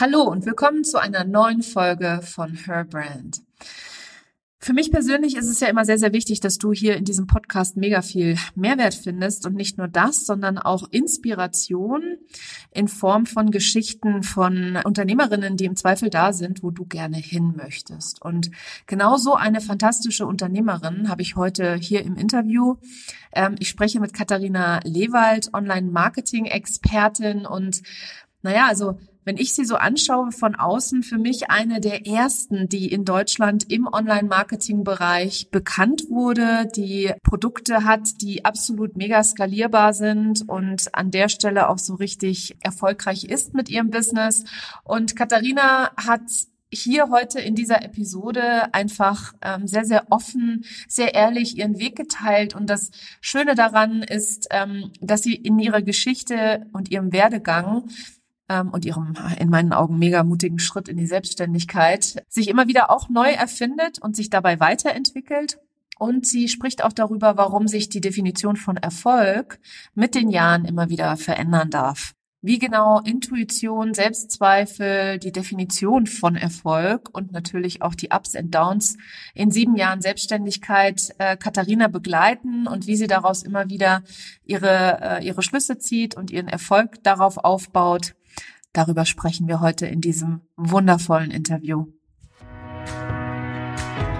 Hallo und willkommen zu einer neuen Folge von Her Brand. Für mich persönlich ist es ja immer sehr, sehr wichtig, dass du hier in diesem Podcast mega viel Mehrwert findest und nicht nur das, sondern auch Inspiration in Form von Geschichten von Unternehmerinnen, die im Zweifel da sind, wo du gerne hin möchtest. Und genau so eine fantastische Unternehmerin habe ich heute hier im Interview. Ähm, ich spreche mit Katharina Lewald, Online-Marketing-Expertin und naja, also wenn ich sie so anschaue von außen, für mich eine der ersten, die in Deutschland im Online-Marketing-Bereich bekannt wurde, die Produkte hat, die absolut mega skalierbar sind und an der Stelle auch so richtig erfolgreich ist mit ihrem Business. Und Katharina hat hier heute in dieser Episode einfach ähm, sehr, sehr offen, sehr ehrlich ihren Weg geteilt. Und das Schöne daran ist, ähm, dass sie in ihrer Geschichte und ihrem Werdegang ähm, und ihrem in meinen Augen mega mutigen Schritt in die Selbstständigkeit sich immer wieder auch neu erfindet und sich dabei weiterentwickelt. Und sie spricht auch darüber, warum sich die Definition von Erfolg mit den Jahren immer wieder verändern darf. Wie genau Intuition, Selbstzweifel, die Definition von Erfolg und natürlich auch die Ups and Downs in sieben Jahren Selbstständigkeit äh, Katharina begleiten und wie sie daraus immer wieder ihre, äh, ihre Schlüsse zieht und ihren Erfolg darauf aufbaut, Darüber sprechen wir heute in diesem wundervollen Interview.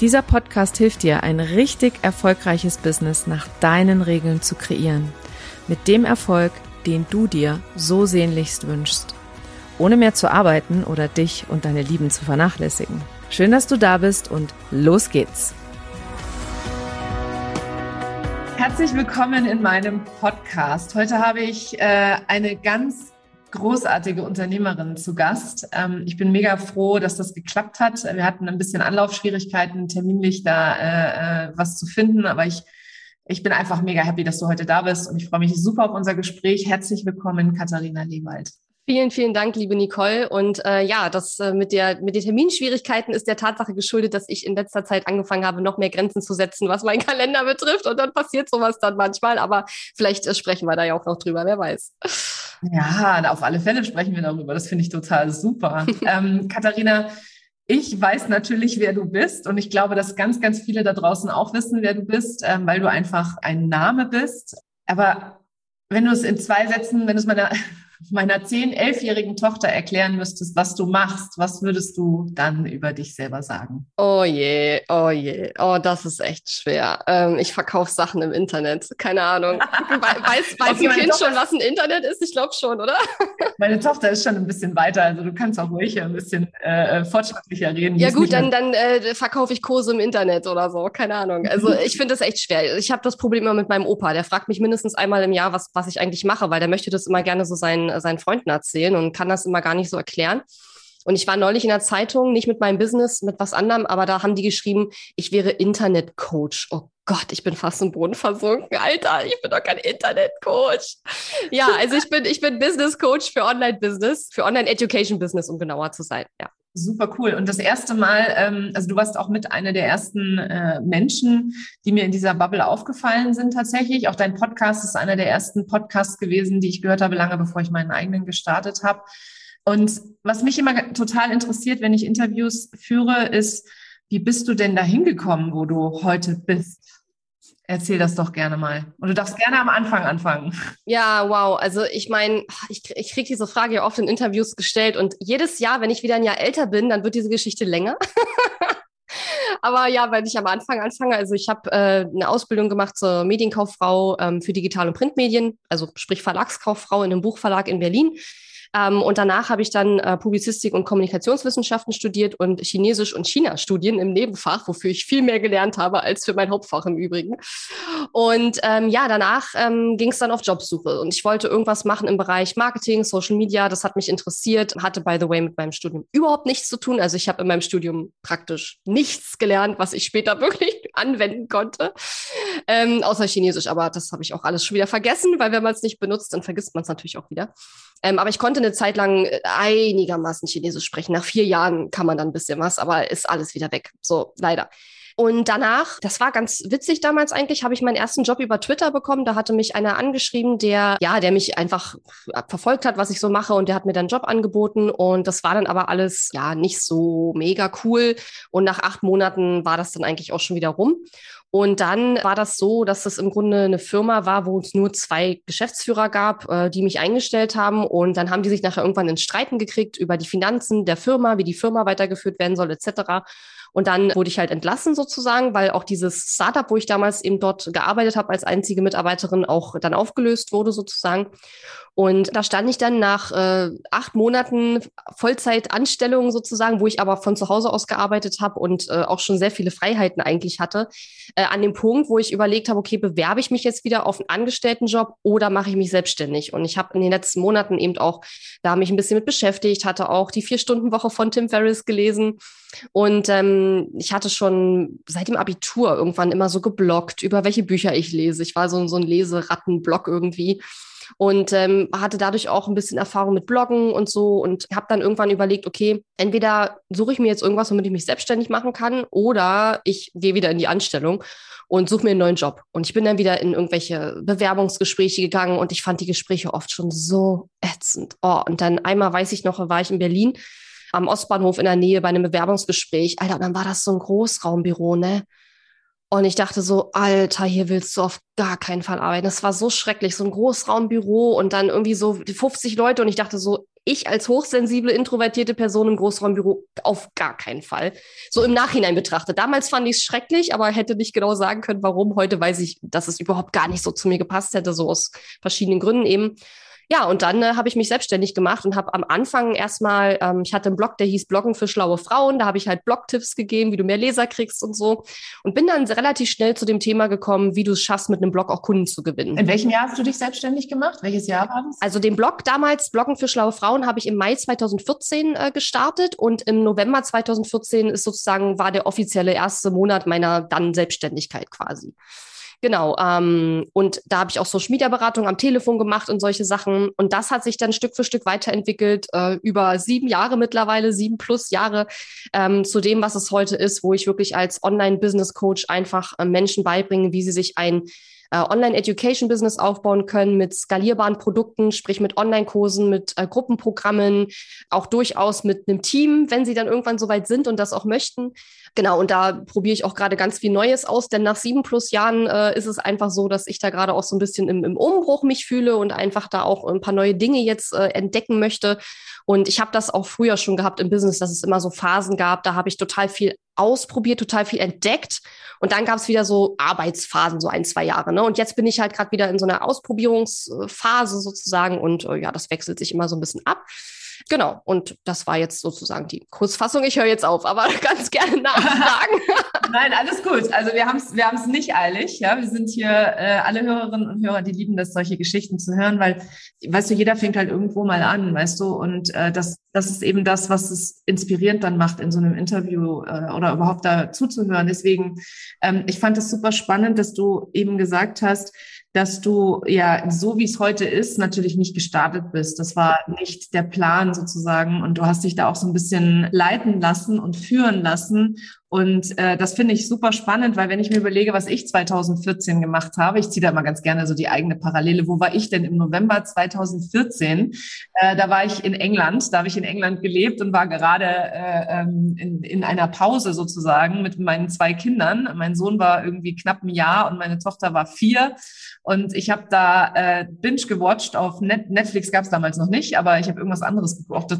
Dieser Podcast hilft dir, ein richtig erfolgreiches Business nach deinen Regeln zu kreieren. Mit dem Erfolg, den du dir so sehnlichst wünschst ohne mehr zu arbeiten oder dich und deine Lieben zu vernachlässigen. Schön, dass du da bist und los geht's. Herzlich willkommen in meinem Podcast. Heute habe ich äh, eine ganz großartige Unternehmerin zu Gast. Ähm, ich bin mega froh, dass das geklappt hat. Wir hatten ein bisschen Anlaufschwierigkeiten, terminlich da äh, äh, was zu finden, aber ich ich bin einfach mega happy, dass du heute da bist und ich freue mich super auf unser Gespräch. Herzlich willkommen, Katharina Lewald. Vielen, vielen Dank, liebe Nicole. Und äh, ja, das äh, mit, der, mit den Terminschwierigkeiten ist der Tatsache geschuldet, dass ich in letzter Zeit angefangen habe, noch mehr Grenzen zu setzen, was meinen Kalender betrifft. Und dann passiert sowas dann manchmal. Aber vielleicht äh, sprechen wir da ja auch noch drüber, wer weiß. Ja, auf alle Fälle sprechen wir darüber. Das finde ich total super. ähm, Katharina, ich weiß natürlich, wer du bist. Und ich glaube, dass ganz, ganz viele da draußen auch wissen, wer du bist, ähm, weil du einfach ein Name bist. Aber wenn du es in zwei Sätzen, wenn du es meiner meiner zehn, elfjährigen Tochter erklären müsstest, was du machst, was würdest du dann über dich selber sagen? Oh je, oh je, oh, das ist echt schwer. Ähm, ich verkaufe Sachen im Internet, keine Ahnung. weiß weiß ein Kind schon, was ein Internet ist? Ich glaube schon, oder? meine Tochter ist schon ein bisschen weiter, also du kannst auch ruhig ein bisschen äh, fortschrittlicher reden. Ja gut, dann, dann äh, verkaufe ich Kurse im Internet oder so, keine Ahnung. Also ich finde das echt schwer. Ich habe das Problem immer mit meinem Opa, der fragt mich mindestens einmal im Jahr, was, was ich eigentlich mache, weil der möchte das immer gerne so sein seinen, Freunden erzählen und kann das immer gar nicht so erklären. Und ich war neulich in der Zeitung, nicht mit meinem Business, mit was anderem, aber da haben die geschrieben, ich wäre Internetcoach. Oh Gott, ich bin fast im Boden versunken. Alter, ich bin doch kein Internetcoach. Ja, also ich bin, ich bin Business Coach für Online-Business, für Online-Education-Business, um genauer zu sein. Ja. Super cool. Und das erste Mal, ähm, also du warst auch mit einer der ersten äh, Menschen, die mir in dieser Bubble aufgefallen sind tatsächlich. Auch dein Podcast ist einer der ersten Podcasts gewesen, die ich gehört habe, lange bevor ich meinen eigenen gestartet habe. Und was mich immer total interessiert, wenn ich Interviews führe, ist, wie bist du denn da hingekommen, wo du heute bist? Erzähl das doch gerne mal. Und du darfst gerne am Anfang anfangen. Ja, wow. Also ich meine, ich, ich kriege diese Frage ja oft in Interviews gestellt und jedes Jahr, wenn ich wieder ein Jahr älter bin, dann wird diese Geschichte länger. Aber ja, wenn ich am Anfang anfange, also ich habe äh, eine Ausbildung gemacht zur Medienkauffrau ähm, für Digital- und Printmedien, also sprich Verlagskauffrau in einem Buchverlag in Berlin. Ähm, und danach habe ich dann äh, Publizistik und Kommunikationswissenschaften studiert und Chinesisch und China-Studien im Nebenfach, wofür ich viel mehr gelernt habe als für mein Hauptfach im Übrigen. Und ähm, ja, danach ähm, ging es dann auf Jobsuche und ich wollte irgendwas machen im Bereich Marketing, Social Media. Das hat mich interessiert, hatte by the way mit meinem Studium überhaupt nichts zu tun. Also ich habe in meinem Studium praktisch nichts gelernt, was ich später wirklich anwenden konnte, ähm, außer Chinesisch. Aber das habe ich auch alles schon wieder vergessen, weil wenn man es nicht benutzt, dann vergisst man es natürlich auch wieder. Ähm, aber ich konnte eine Zeit lang äh, einigermaßen Chinesisch sprechen. Nach vier Jahren kann man dann ein bisschen was, aber ist alles wieder weg. So, leider. Und danach, das war ganz witzig damals eigentlich, habe ich meinen ersten Job über Twitter bekommen. Da hatte mich einer angeschrieben, der, ja, der mich einfach verfolgt hat, was ich so mache und der hat mir dann einen Job angeboten und das war dann aber alles, ja, nicht so mega cool. Und nach acht Monaten war das dann eigentlich auch schon wieder rum. Und dann war das so, dass das im Grunde eine Firma war, wo es nur zwei Geschäftsführer gab, äh, die mich eingestellt haben. Und dann haben die sich nachher irgendwann ins Streiten gekriegt über die Finanzen der Firma, wie die Firma weitergeführt werden soll, etc. Und dann wurde ich halt entlassen sozusagen, weil auch dieses Startup, wo ich damals eben dort gearbeitet habe als einzige Mitarbeiterin, auch dann aufgelöst wurde sozusagen. Und da stand ich dann nach äh, acht Monaten Vollzeitanstellung sozusagen, wo ich aber von zu Hause aus gearbeitet habe und äh, auch schon sehr viele Freiheiten eigentlich hatte, äh, an dem Punkt, wo ich überlegt habe, okay, bewerbe ich mich jetzt wieder auf einen Angestelltenjob oder mache ich mich selbstständig? Und ich habe in den letzten Monaten eben auch da mich ein bisschen mit beschäftigt, hatte auch die Vier-Stunden-Woche von Tim Ferriss gelesen und ähm, ich hatte schon seit dem Abitur irgendwann immer so geblockt, über welche Bücher ich lese. Ich war so, so ein Leserattenblock irgendwie und ähm, hatte dadurch auch ein bisschen Erfahrung mit Bloggen und so und habe dann irgendwann überlegt, okay, entweder suche ich mir jetzt irgendwas, womit ich mich selbstständig machen kann, oder ich gehe wieder in die Anstellung und suche mir einen neuen Job. Und ich bin dann wieder in irgendwelche Bewerbungsgespräche gegangen und ich fand die Gespräche oft schon so ätzend. Oh, und dann einmal weiß ich noch, war ich in Berlin am Ostbahnhof in der Nähe bei einem Bewerbungsgespräch. Alter, dann war das so ein Großraumbüro, ne? Und ich dachte so, Alter, hier willst du auf gar keinen Fall arbeiten. Das war so schrecklich, so ein Großraumbüro und dann irgendwie so 50 Leute. Und ich dachte so, ich als hochsensible, introvertierte Person im Großraumbüro auf gar keinen Fall. So im Nachhinein betrachtet. Damals fand ich es schrecklich, aber hätte nicht genau sagen können, warum. Heute weiß ich, dass es überhaupt gar nicht so zu mir gepasst hätte, so aus verschiedenen Gründen eben. Ja, und dann äh, habe ich mich selbstständig gemacht und habe am Anfang erstmal, ähm, ich hatte einen Blog, der hieß Bloggen für schlaue Frauen. Da habe ich halt Blogtipps gegeben, wie du mehr Leser kriegst und so. Und bin dann relativ schnell zu dem Thema gekommen, wie du es schaffst, mit einem Blog auch Kunden zu gewinnen. In welchem Jahr hast du dich selbstständig gemacht? Welches Jahr war das? Also den Blog damals, Bloggen für schlaue Frauen, habe ich im Mai 2014 äh, gestartet und im November 2014 ist sozusagen, war der offizielle erste Monat meiner dann Selbstständigkeit quasi. Genau. Ähm, und da habe ich auch Social Media Beratung am Telefon gemacht und solche Sachen. Und das hat sich dann Stück für Stück weiterentwickelt, äh, über sieben Jahre mittlerweile, sieben plus Jahre ähm, zu dem, was es heute ist, wo ich wirklich als Online-Business-Coach einfach äh, Menschen beibringe, wie sie sich ein äh, Online-Education-Business aufbauen können mit skalierbaren Produkten, sprich mit Online-Kursen, mit äh, Gruppenprogrammen, auch durchaus mit einem Team, wenn sie dann irgendwann soweit sind und das auch möchten. Genau, und da probiere ich auch gerade ganz viel Neues aus, denn nach sieben plus Jahren äh, ist es einfach so, dass ich da gerade auch so ein bisschen im, im Umbruch mich fühle und einfach da auch ein paar neue Dinge jetzt äh, entdecken möchte. Und ich habe das auch früher schon gehabt im Business, dass es immer so Phasen gab, da habe ich total viel ausprobiert, total viel entdeckt. Und dann gab es wieder so Arbeitsphasen, so ein, zwei Jahre. Ne? Und jetzt bin ich halt gerade wieder in so einer Ausprobierungsphase sozusagen. Und äh, ja, das wechselt sich immer so ein bisschen ab. Genau, und das war jetzt sozusagen die Kurzfassung. Ich höre jetzt auf, aber ganz gerne nachfragen. Nein, alles gut. Also wir haben es wir haben's nicht eilig. Ja, wir sind hier äh, alle Hörerinnen und Hörer, die lieben das, solche Geschichten zu hören, weil, weißt du, jeder fängt halt irgendwo mal an, weißt du, und äh, das, das ist eben das, was es inspirierend dann macht, in so einem Interview äh, oder überhaupt da zuzuhören. Deswegen, ähm, ich fand es super spannend, dass du eben gesagt hast, dass du ja so wie es heute ist natürlich nicht gestartet bist. Das war nicht der Plan sozusagen und du hast dich da auch so ein bisschen leiten lassen und führen lassen und äh, das finde ich super spannend, weil wenn ich mir überlege, was ich 2014 gemacht habe, ich ziehe da mal ganz gerne so die eigene Parallele. Wo war ich denn im November 2014? Äh, da war ich in England, da habe ich in England gelebt und war gerade äh, ähm, in, in einer Pause sozusagen mit meinen zwei Kindern. Mein Sohn war irgendwie knapp ein Jahr und meine Tochter war vier. Und ich habe da äh, Binge gewatcht auf Net Netflix gab es damals noch nicht, aber ich habe irgendwas anderes geguckt.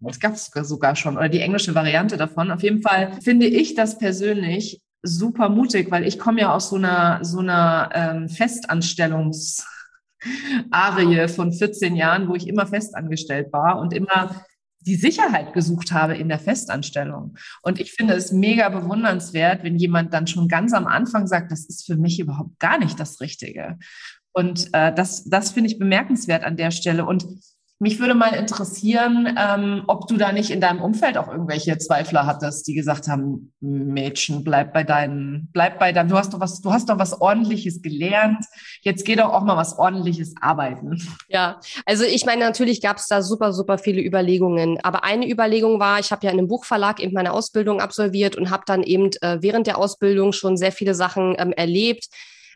Das gab es sogar schon oder die englische Variante davon. Auf jeden Fall finde ich ich das persönlich super mutig, weil ich komme ja aus so einer so einer ähm, Festanstellungs Arie von 14 Jahren, wo ich immer festangestellt war und immer die Sicherheit gesucht habe in der Festanstellung. Und ich finde es mega bewundernswert, wenn jemand dann schon ganz am Anfang sagt, das ist für mich überhaupt gar nicht das Richtige. Und äh, das, das finde ich bemerkenswert an der Stelle. Und mich würde mal interessieren, ähm, ob du da nicht in deinem Umfeld auch irgendwelche Zweifler hattest, die gesagt haben, Mädchen, bleib bei deinen, bleib bei deinem, du hast doch was, du hast doch was ordentliches gelernt. Jetzt geh doch auch mal was ordentliches arbeiten. Ja, also ich meine, natürlich gab es da super, super viele Überlegungen. Aber eine Überlegung war, ich habe ja in einem Buchverlag eben meine Ausbildung absolviert und habe dann eben äh, während der Ausbildung schon sehr viele Sachen ähm, erlebt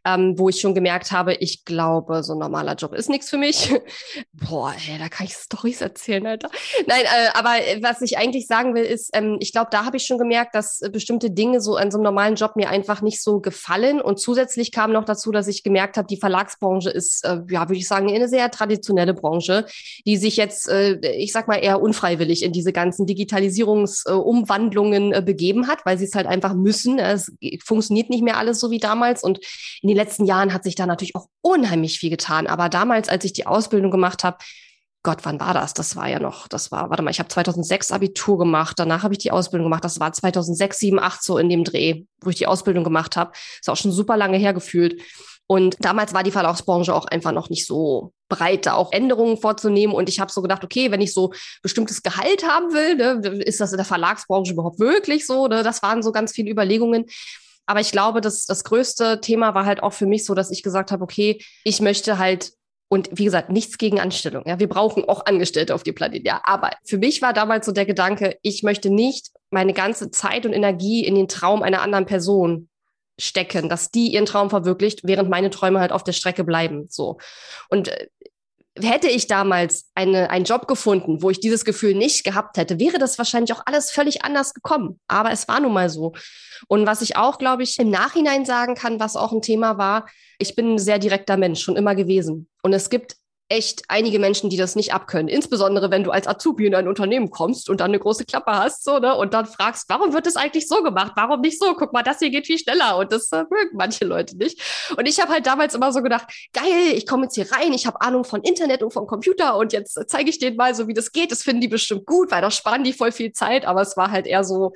ähm, wo ich schon gemerkt habe, ich glaube, so ein normaler Job ist nichts für mich. Boah, ey, da kann ich Stories erzählen, Alter. Nein, äh, aber was ich eigentlich sagen will, ist, ähm, ich glaube, da habe ich schon gemerkt, dass äh, bestimmte Dinge so an so einem normalen Job mir einfach nicht so gefallen. Und zusätzlich kam noch dazu, dass ich gemerkt habe, die Verlagsbranche ist, äh, ja, würde ich sagen, eine sehr traditionelle Branche, die sich jetzt, äh, ich sag mal, eher unfreiwillig in diese ganzen Digitalisierungsumwandlungen äh, begeben hat, weil sie es halt einfach müssen. Es funktioniert nicht mehr alles so wie damals. Und in den letzten Jahren hat sich da natürlich auch unheimlich viel getan. Aber damals, als ich die Ausbildung gemacht habe, Gott, wann war das? Das war ja noch, das war, warte mal, ich habe 2006 Abitur gemacht, danach habe ich die Ausbildung gemacht. Das war 2006, 7, 8 so in dem Dreh, wo ich die Ausbildung gemacht habe. Ist auch schon super lange hergefühlt. Und damals war die Verlagsbranche auch einfach noch nicht so breit, da auch Änderungen vorzunehmen. Und ich habe so gedacht, okay, wenn ich so bestimmtes Gehalt haben will, ne, ist das in der Verlagsbranche überhaupt möglich so? Ne? Das waren so ganz viele Überlegungen. Aber ich glaube, dass das größte Thema war halt auch für mich so, dass ich gesagt habe, okay, ich möchte halt Und wie gesagt, nichts gegen Anstellung. Ja, wir brauchen auch Angestellte auf dem Planeten. Ja, aber für mich war damals so der Gedanke, ich möchte nicht meine ganze Zeit und Energie in den Traum einer anderen Person stecken, dass die ihren Traum verwirklicht, während meine Träume halt auf der Strecke bleiben. So. Und äh, hätte ich damals eine, einen Job gefunden, wo ich dieses Gefühl nicht gehabt hätte, wäre das wahrscheinlich auch alles völlig anders gekommen. Aber es war nun mal so. Und was ich auch, glaube ich, im Nachhinein sagen kann, was auch ein Thema war, ich bin ein sehr direkter Mensch, schon immer gewesen. Und es gibt echt einige Menschen, die das nicht abkönnen. Insbesondere, wenn du als Azubi in ein Unternehmen kommst und dann eine große Klappe hast, so, ne, und dann fragst, warum wird das eigentlich so gemacht? Warum nicht so? Guck mal, das hier geht viel schneller. Und das äh, mögen manche Leute nicht. Und ich habe halt damals immer so gedacht, geil, ich komme jetzt hier rein, ich habe Ahnung von Internet und vom Computer und jetzt zeige ich denen mal so, wie das geht. Das finden die bestimmt gut, weil da sparen die voll viel Zeit. Aber es war halt eher so,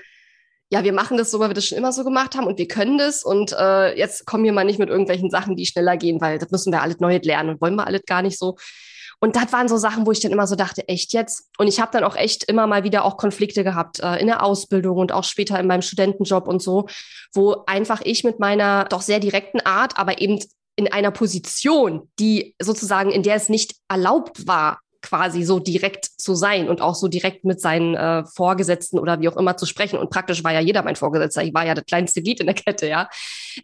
ja, wir machen das so, weil wir das schon immer so gemacht haben und wir können das und äh, jetzt kommen wir mal nicht mit irgendwelchen Sachen, die schneller gehen, weil das müssen wir alles neu lernen und wollen wir alles gar nicht so. Und das waren so Sachen, wo ich dann immer so dachte, echt jetzt? Und ich habe dann auch echt immer mal wieder auch Konflikte gehabt äh, in der Ausbildung und auch später in meinem Studentenjob und so, wo einfach ich mit meiner doch sehr direkten Art, aber eben in einer Position, die sozusagen, in der es nicht erlaubt war, quasi so direkt zu sein und auch so direkt mit seinen äh, Vorgesetzten oder wie auch immer zu sprechen. Und praktisch war ja jeder mein Vorgesetzter. Ich war ja das kleinste Glied in der Kette, ja.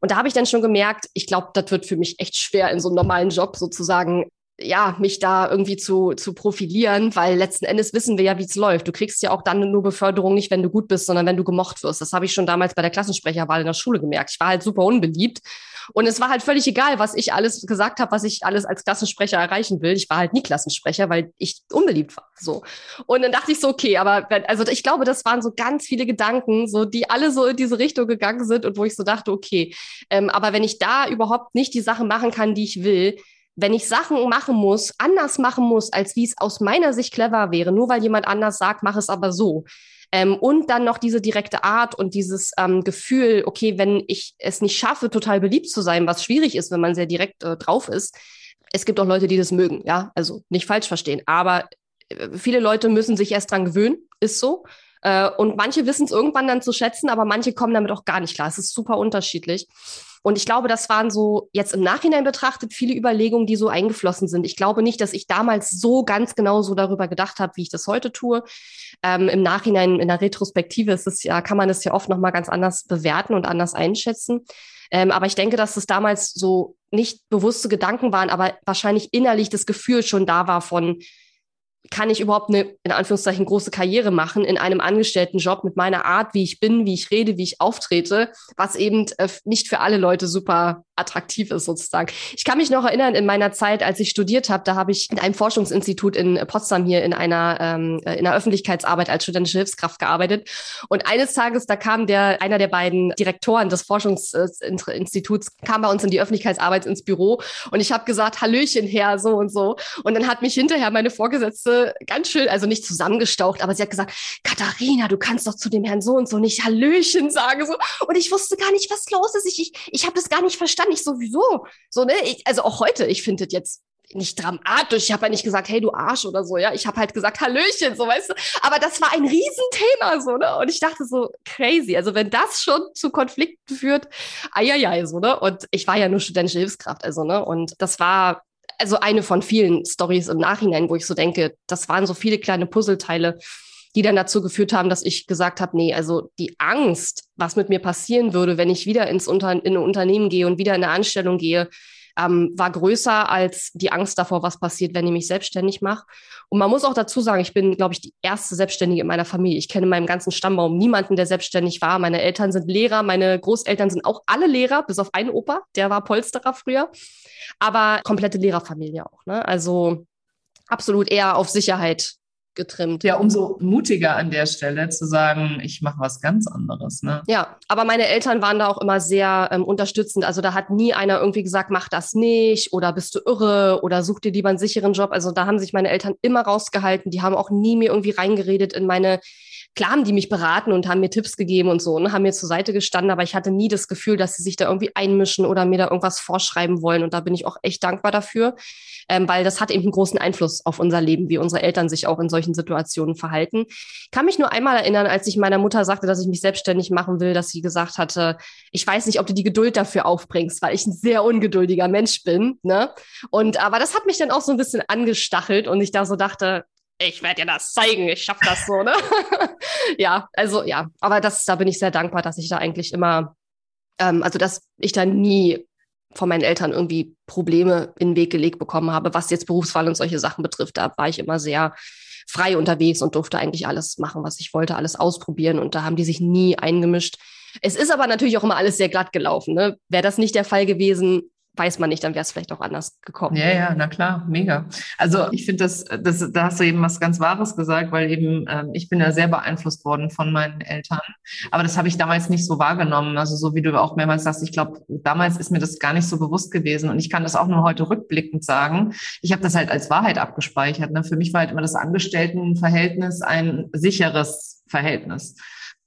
Und da habe ich dann schon gemerkt, ich glaube, das wird für mich echt schwer in so einem normalen Job sozusagen ja, mich da irgendwie zu, zu profilieren, weil letzten Endes wissen wir ja, wie es läuft. Du kriegst ja auch dann nur Beförderung nicht, wenn du gut bist, sondern wenn du gemocht wirst. Das habe ich schon damals bei der Klassensprecherwahl in der Schule gemerkt. Ich war halt super unbeliebt. Und es war halt völlig egal, was ich alles gesagt habe, was ich alles als Klassensprecher erreichen will. Ich war halt nie Klassensprecher, weil ich unbeliebt war. So. Und dann dachte ich so, okay, aber wenn, also ich glaube, das waren so ganz viele Gedanken, so die alle so in diese Richtung gegangen sind und wo ich so dachte, okay, ähm, aber wenn ich da überhaupt nicht die Sachen machen kann, die ich will, wenn ich Sachen machen muss, anders machen muss, als wie es aus meiner Sicht clever wäre, nur weil jemand anders sagt, mach es aber so. Ähm, und dann noch diese direkte Art und dieses ähm, Gefühl, okay, wenn ich es nicht schaffe, total beliebt zu sein, was schwierig ist, wenn man sehr direkt äh, drauf ist. Es gibt auch Leute, die das mögen, ja, also nicht falsch verstehen. Aber äh, viele Leute müssen sich erst dran gewöhnen, ist so. Äh, und manche wissen es irgendwann dann zu schätzen, aber manche kommen damit auch gar nicht klar. Es ist super unterschiedlich. Und ich glaube, das waren so jetzt im Nachhinein betrachtet viele Überlegungen, die so eingeflossen sind. Ich glaube nicht, dass ich damals so ganz genau so darüber gedacht habe, wie ich das heute tue. Ähm, Im Nachhinein, in der Retrospektive ist es ja, kann man es ja oft nochmal ganz anders bewerten und anders einschätzen. Ähm, aber ich denke, dass es damals so nicht bewusste Gedanken waren, aber wahrscheinlich innerlich das Gefühl schon da war von, kann ich überhaupt eine, in Anführungszeichen, große Karriere machen in einem Angestelltenjob mit meiner Art, wie ich bin, wie ich rede, wie ich auftrete, was eben äh, nicht für alle Leute super attraktiv ist sozusagen. Ich kann mich noch erinnern, in meiner Zeit, als ich studiert habe, da habe ich in einem Forschungsinstitut in Potsdam hier in einer, ähm, äh, in einer Öffentlichkeitsarbeit als studentische Hilfskraft gearbeitet. Und eines Tages, da kam der, einer der beiden Direktoren des Forschungsinstituts, kam bei uns in die Öffentlichkeitsarbeit ins Büro und ich habe gesagt, Hallöchen, Herr, so und so. Und dann hat mich hinterher meine Vorgesetzte ganz schön, also nicht zusammengestaucht, aber sie hat gesagt, Katharina, du kannst doch zu dem Herrn so und so nicht Hallöchen sagen. So. Und ich wusste gar nicht, was los ist. Ich, ich, ich habe das gar nicht verstanden ich sowieso. So, ne? Ich, also auch heute, ich finde das jetzt nicht dramatisch. Ich habe ja nicht gesagt, hey, du Arsch oder so, ja. Ich habe halt gesagt, Hallöchen, so weißt du. Aber das war ein Riesenthema, so, ne? Und ich dachte so, crazy. Also wenn das schon zu Konflikten führt, eieiei, so, ne? Und ich war ja nur studentische Hilfskraft, also, ne? Und das war also eine von vielen Stories im Nachhinein, wo ich so denke, das waren so viele kleine Puzzleteile, die dann dazu geführt haben, dass ich gesagt habe, nee, also die Angst, was mit mir passieren würde, wenn ich wieder ins Unter in ein Unternehmen gehe und wieder in eine Anstellung gehe, ähm, war größer als die Angst davor, was passiert, wenn ich mich selbstständig mache. Und man muss auch dazu sagen, ich bin, glaube ich, die erste Selbstständige in meiner Familie. Ich kenne in meinem ganzen Stammbaum niemanden, der selbstständig war. Meine Eltern sind Lehrer, meine Großeltern sind auch alle Lehrer, bis auf einen Opa, der war Polsterer früher. Aber komplette Lehrerfamilie auch. Ne? Also absolut eher auf Sicherheit getrimmt. Ja, umso mutiger an der Stelle zu sagen, ich mache was ganz anderes. Ne? Ja, aber meine Eltern waren da auch immer sehr ähm, unterstützend. Also da hat nie einer irgendwie gesagt, mach das nicht oder bist du irre oder such dir lieber einen sicheren Job. Also da haben sich meine Eltern immer rausgehalten. Die haben auch nie mir irgendwie reingeredet in meine klar haben die mich beraten und haben mir Tipps gegeben und so und ne, haben mir zur Seite gestanden, aber ich hatte nie das Gefühl, dass sie sich da irgendwie einmischen oder mir da irgendwas vorschreiben wollen. Und da bin ich auch echt dankbar dafür, ähm, weil das hat eben einen großen Einfluss auf unser Leben, wie unsere Eltern sich auch in solchen Situationen verhalten. Ich kann mich nur einmal erinnern, als ich meiner Mutter sagte, dass ich mich selbstständig machen will, dass sie gesagt hatte, ich weiß nicht, ob du die Geduld dafür aufbringst, weil ich ein sehr ungeduldiger Mensch bin. Ne? Und aber das hat mich dann auch so ein bisschen angestachelt und ich da so dachte, ich werde dir das zeigen, ich schaffe das so, ne? ja, also ja, aber das, da bin ich sehr dankbar, dass ich da eigentlich immer, ähm, also dass ich da nie von meinen Eltern irgendwie Probleme in den Weg gelegt bekommen habe, was jetzt Berufswahl und solche Sachen betrifft. Da war ich immer sehr frei unterwegs und durfte eigentlich alles machen, was ich wollte, alles ausprobieren und da haben die sich nie eingemischt. Es ist aber natürlich auch immer alles sehr glatt gelaufen. Ne? Wäre das nicht der Fall gewesen, weiß man nicht, dann wäre es vielleicht auch anders gekommen. Ja, ja, na klar, mega. Also ich finde, das, das, da hast du eben was ganz Wahres gesagt, weil eben ähm, ich bin ja sehr beeinflusst worden von meinen Eltern. Aber das habe ich damals nicht so wahrgenommen. Also so wie du auch mehrmals sagst, ich glaube, damals ist mir das gar nicht so bewusst gewesen. Und ich kann das auch nur heute rückblickend sagen. Ich habe das halt als Wahrheit abgespeichert. Ne? Für mich war halt immer das Angestelltenverhältnis ein sicheres Verhältnis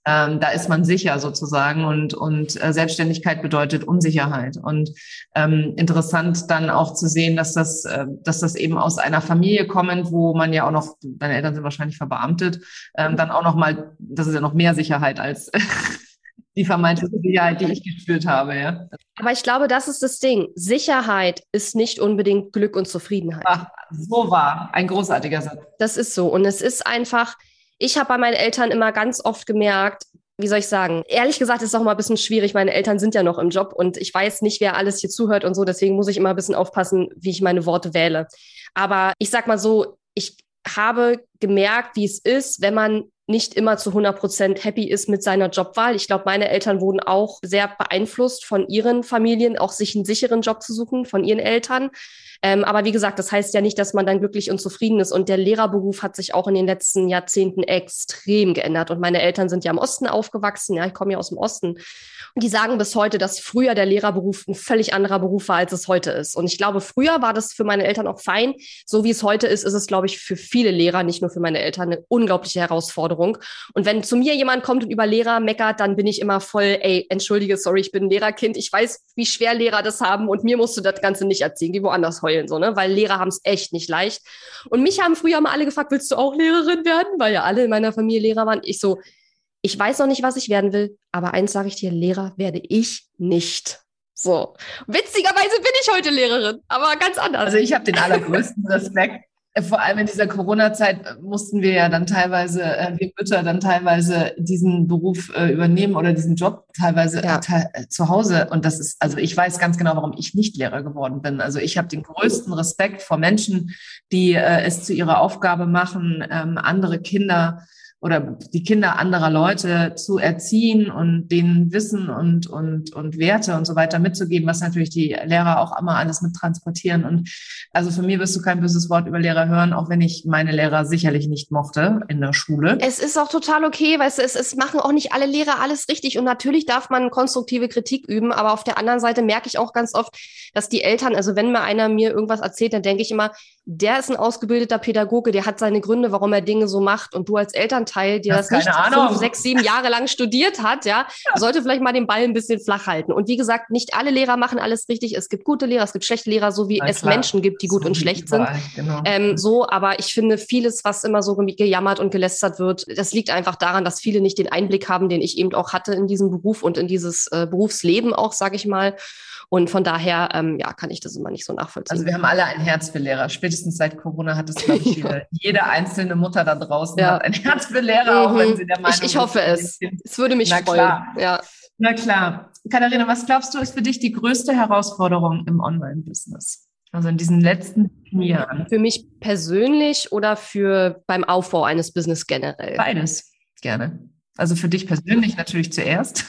ähm, da ist man sicher sozusagen und, und äh, Selbstständigkeit bedeutet Unsicherheit. Und ähm, interessant dann auch zu sehen, dass das, äh, dass das eben aus einer Familie kommend, wo man ja auch noch, deine Eltern sind wahrscheinlich verbeamtet, ähm, dann auch noch mal, das ist ja noch mehr Sicherheit als die vermeintliche Sicherheit, die ich gespürt habe, ja. Aber ich glaube, das ist das Ding. Sicherheit ist nicht unbedingt Glück und Zufriedenheit. Ach, so war. Ein großartiger Satz. Das ist so. Und es ist einfach, ich habe bei meinen Eltern immer ganz oft gemerkt, wie soll ich sagen? Ehrlich gesagt ist es auch mal ein bisschen schwierig. Meine Eltern sind ja noch im Job und ich weiß nicht, wer alles hier zuhört und so. Deswegen muss ich immer ein bisschen aufpassen, wie ich meine Worte wähle. Aber ich sag mal so, ich habe gemerkt, wie es ist, wenn man nicht immer zu 100 Prozent happy ist mit seiner Jobwahl. Ich glaube, meine Eltern wurden auch sehr beeinflusst von ihren Familien, auch sich einen sicheren Job zu suchen, von ihren Eltern. Ähm, aber wie gesagt, das heißt ja nicht, dass man dann glücklich und zufrieden ist. Und der Lehrerberuf hat sich auch in den letzten Jahrzehnten extrem geändert. Und meine Eltern sind ja im Osten aufgewachsen. Ja, ich komme ja aus dem Osten. Die sagen bis heute, dass früher der Lehrerberuf ein völlig anderer Beruf war, als es heute ist. Und ich glaube, früher war das für meine Eltern auch fein. So wie es heute ist, ist es, glaube ich, für viele Lehrer, nicht nur für meine Eltern, eine unglaubliche Herausforderung. Und wenn zu mir jemand kommt und über Lehrer meckert, dann bin ich immer voll, ey, entschuldige, sorry, ich bin Lehrerkind. Ich weiß, wie schwer Lehrer das haben und mir musst du das Ganze nicht erzählen, geh woanders heulen, so, ne? Weil Lehrer haben es echt nicht leicht. Und mich haben früher mal alle gefragt, willst du auch Lehrerin werden? Weil ja alle in meiner Familie Lehrer waren. Ich so, ich weiß noch nicht, was ich werden will, aber eins sage ich dir, Lehrer werde ich nicht. So. Witzigerweise bin ich heute Lehrerin, aber ganz anders. Also ich habe den allergrößten Respekt. Vor allem in dieser Corona-Zeit mussten wir ja dann teilweise, äh, wir Mütter dann teilweise diesen Beruf äh, übernehmen oder diesen Job teilweise ja. äh, zu Hause. Und das ist, also ich weiß ganz genau, warum ich nicht Lehrer geworden bin. Also ich habe den größten Respekt vor Menschen, die äh, es zu ihrer Aufgabe machen, ähm, andere Kinder oder die Kinder anderer Leute zu erziehen und denen Wissen und, und, und Werte und so weiter mitzugeben, was natürlich die Lehrer auch immer alles mit transportieren. Und also für mich wirst du kein böses Wort über Lehrer hören, auch wenn ich meine Lehrer sicherlich nicht mochte in der Schule. Es ist auch total okay, weil es, es machen auch nicht alle Lehrer alles richtig. Und natürlich darf man konstruktive Kritik üben, aber auf der anderen Seite merke ich auch ganz oft, dass die Eltern, also wenn mir einer mir irgendwas erzählt, dann denke ich immer, der ist ein ausgebildeter Pädagoge, der hat seine Gründe, warum er Dinge so macht. Und du als Elternteil, der das, das nicht Ahnung. fünf, sechs, sieben Jahre lang studiert hat, ja, ja, sollte vielleicht mal den Ball ein bisschen flach halten. Und wie gesagt, nicht alle Lehrer machen alles richtig. Es gibt gute Lehrer, es gibt schlechte Lehrer, so wie Na, es klar. Menschen gibt, die gut so und schlecht sind. Genau. Ähm, so, aber ich finde, vieles, was immer so gejammert und gelästert wird, das liegt einfach daran, dass viele nicht den Einblick haben, den ich eben auch hatte in diesen Beruf und in dieses äh, Berufsleben auch, sage ich mal. Und von daher, ähm, ja, kann ich das immer nicht so nachvollziehen. Also wir haben alle ein Herz für Lehrer. Spätestens seit Corona hat es, glaube ich, ja. jede einzelne Mutter da draußen ja. hat ein Herz für Lehrer, mhm. auch wenn mhm. sie der Meinung ich, ich hoffe es. Es würde mich Na freuen. Klar. Ja. Na klar. Katharina, was glaubst du, ist für dich die größte Herausforderung im Online-Business? Also in diesen letzten Jahren. Für mich persönlich oder für beim Aufbau eines Business generell? Beides, gerne. Also für dich persönlich natürlich zuerst.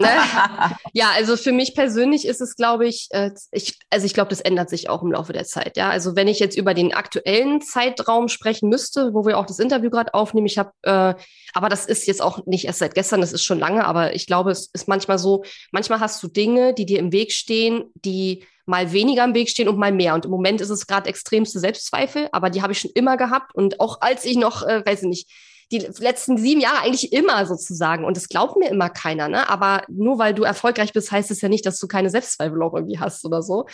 Ne? ja, also für mich persönlich ist es, glaube ich, äh, ich, also ich glaube, das ändert sich auch im Laufe der Zeit. Ja, also wenn ich jetzt über den aktuellen Zeitraum sprechen müsste, wo wir auch das Interview gerade aufnehmen, ich habe, äh, aber das ist jetzt auch nicht erst seit gestern, das ist schon lange, aber ich glaube, es ist manchmal so, manchmal hast du Dinge, die dir im Weg stehen, die mal weniger im Weg stehen und mal mehr. Und im Moment ist es gerade extremste Selbstzweifel, aber die habe ich schon immer gehabt. Und auch als ich noch, äh, weiß ich nicht, die letzten sieben Jahre eigentlich immer sozusagen. Und das glaubt mir immer keiner, ne? Aber nur weil du erfolgreich bist, heißt es ja nicht, dass du keine Selbstzweifel auch irgendwie hast oder so.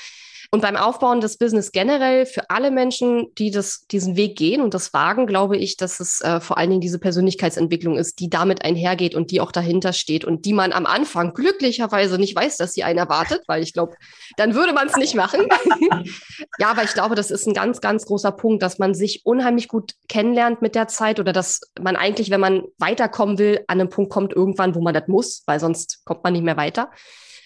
Und beim Aufbauen des Business generell für alle Menschen, die das, diesen Weg gehen und das wagen, glaube ich, dass es äh, vor allen Dingen diese Persönlichkeitsentwicklung ist, die damit einhergeht und die auch dahinter steht und die man am Anfang glücklicherweise nicht weiß, dass sie einen erwartet, weil ich glaube, dann würde man es nicht machen. ja, aber ich glaube, das ist ein ganz, ganz großer Punkt, dass man sich unheimlich gut kennenlernt mit der Zeit oder dass man eigentlich, wenn man weiterkommen will, an einen Punkt kommt irgendwann, wo man das muss, weil sonst kommt man nicht mehr weiter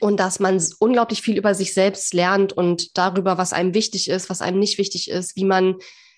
und dass man unglaublich viel über sich selbst lernt und darüber, was einem wichtig ist, was einem nicht wichtig ist, wie man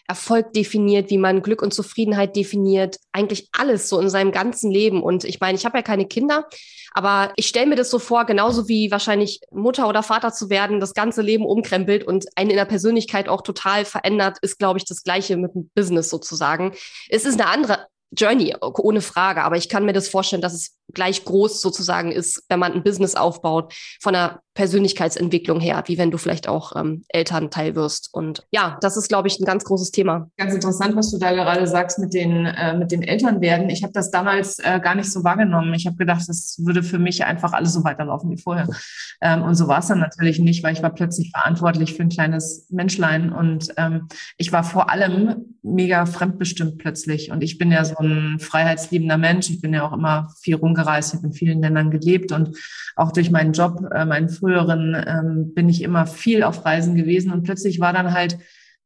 Erfolg definiert, wie man Glück und Zufriedenheit definiert, eigentlich alles so in seinem ganzen Leben. Und ich meine, ich habe ja keine Kinder, aber ich stelle mir das so vor, genauso wie wahrscheinlich Mutter oder Vater zu werden, das ganze Leben umkrempelt und einen in der Persönlichkeit auch total verändert, ist, glaube ich, das Gleiche mit dem Business sozusagen. Es ist eine andere Journey, ohne Frage. Aber ich kann mir das vorstellen, dass es gleich groß sozusagen ist, wenn man ein Business aufbaut, von der Persönlichkeitsentwicklung her, wie wenn du vielleicht auch ähm, Elternteil wirst. Und ja, das ist, glaube ich, ein ganz großes Thema. Ganz interessant, was du da gerade sagst mit den, äh, mit den Elternwerden. Ich habe das damals äh, gar nicht so wahrgenommen. Ich habe gedacht, das würde für mich einfach alles so weiterlaufen wie vorher. Ähm, und so war es dann natürlich nicht, weil ich war plötzlich verantwortlich für ein kleines Menschlein und ähm, ich war vor allem mega fremdbestimmt plötzlich. Und ich bin ja so ein freiheitsliebender Mensch. Ich bin ja auch immer viel rumgereist, habe in vielen Ländern gelebt und auch durch meinen Job, äh, meinen früheren, ähm, bin ich immer viel auf Reisen gewesen und plötzlich war dann halt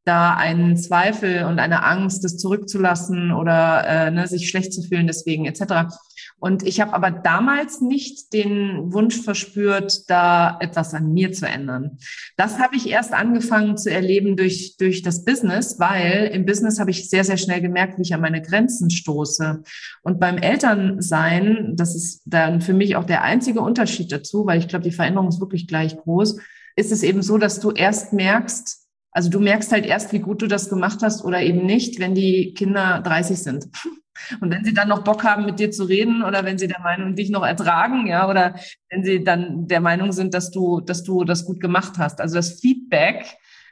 da ein Zweifel und eine Angst, das zurückzulassen oder äh, ne, sich schlecht zu fühlen deswegen etc. Und ich habe aber damals nicht den Wunsch verspürt, da etwas an mir zu ändern. Das habe ich erst angefangen zu erleben durch, durch das Business, weil im Business habe ich sehr, sehr schnell gemerkt, wie ich an meine Grenzen stoße. Und beim Elternsein, das ist dann für mich auch der einzige Unterschied dazu, weil ich glaube, die Veränderung ist wirklich gleich groß, ist es eben so, dass du erst merkst, also du merkst halt erst, wie gut du das gemacht hast oder eben nicht, wenn die Kinder 30 sind. Und wenn sie dann noch Bock haben, mit dir zu reden oder wenn sie der Meinung dich noch ertragen, ja, oder wenn sie dann der Meinung sind, dass du, dass du das gut gemacht hast. Also das Feedback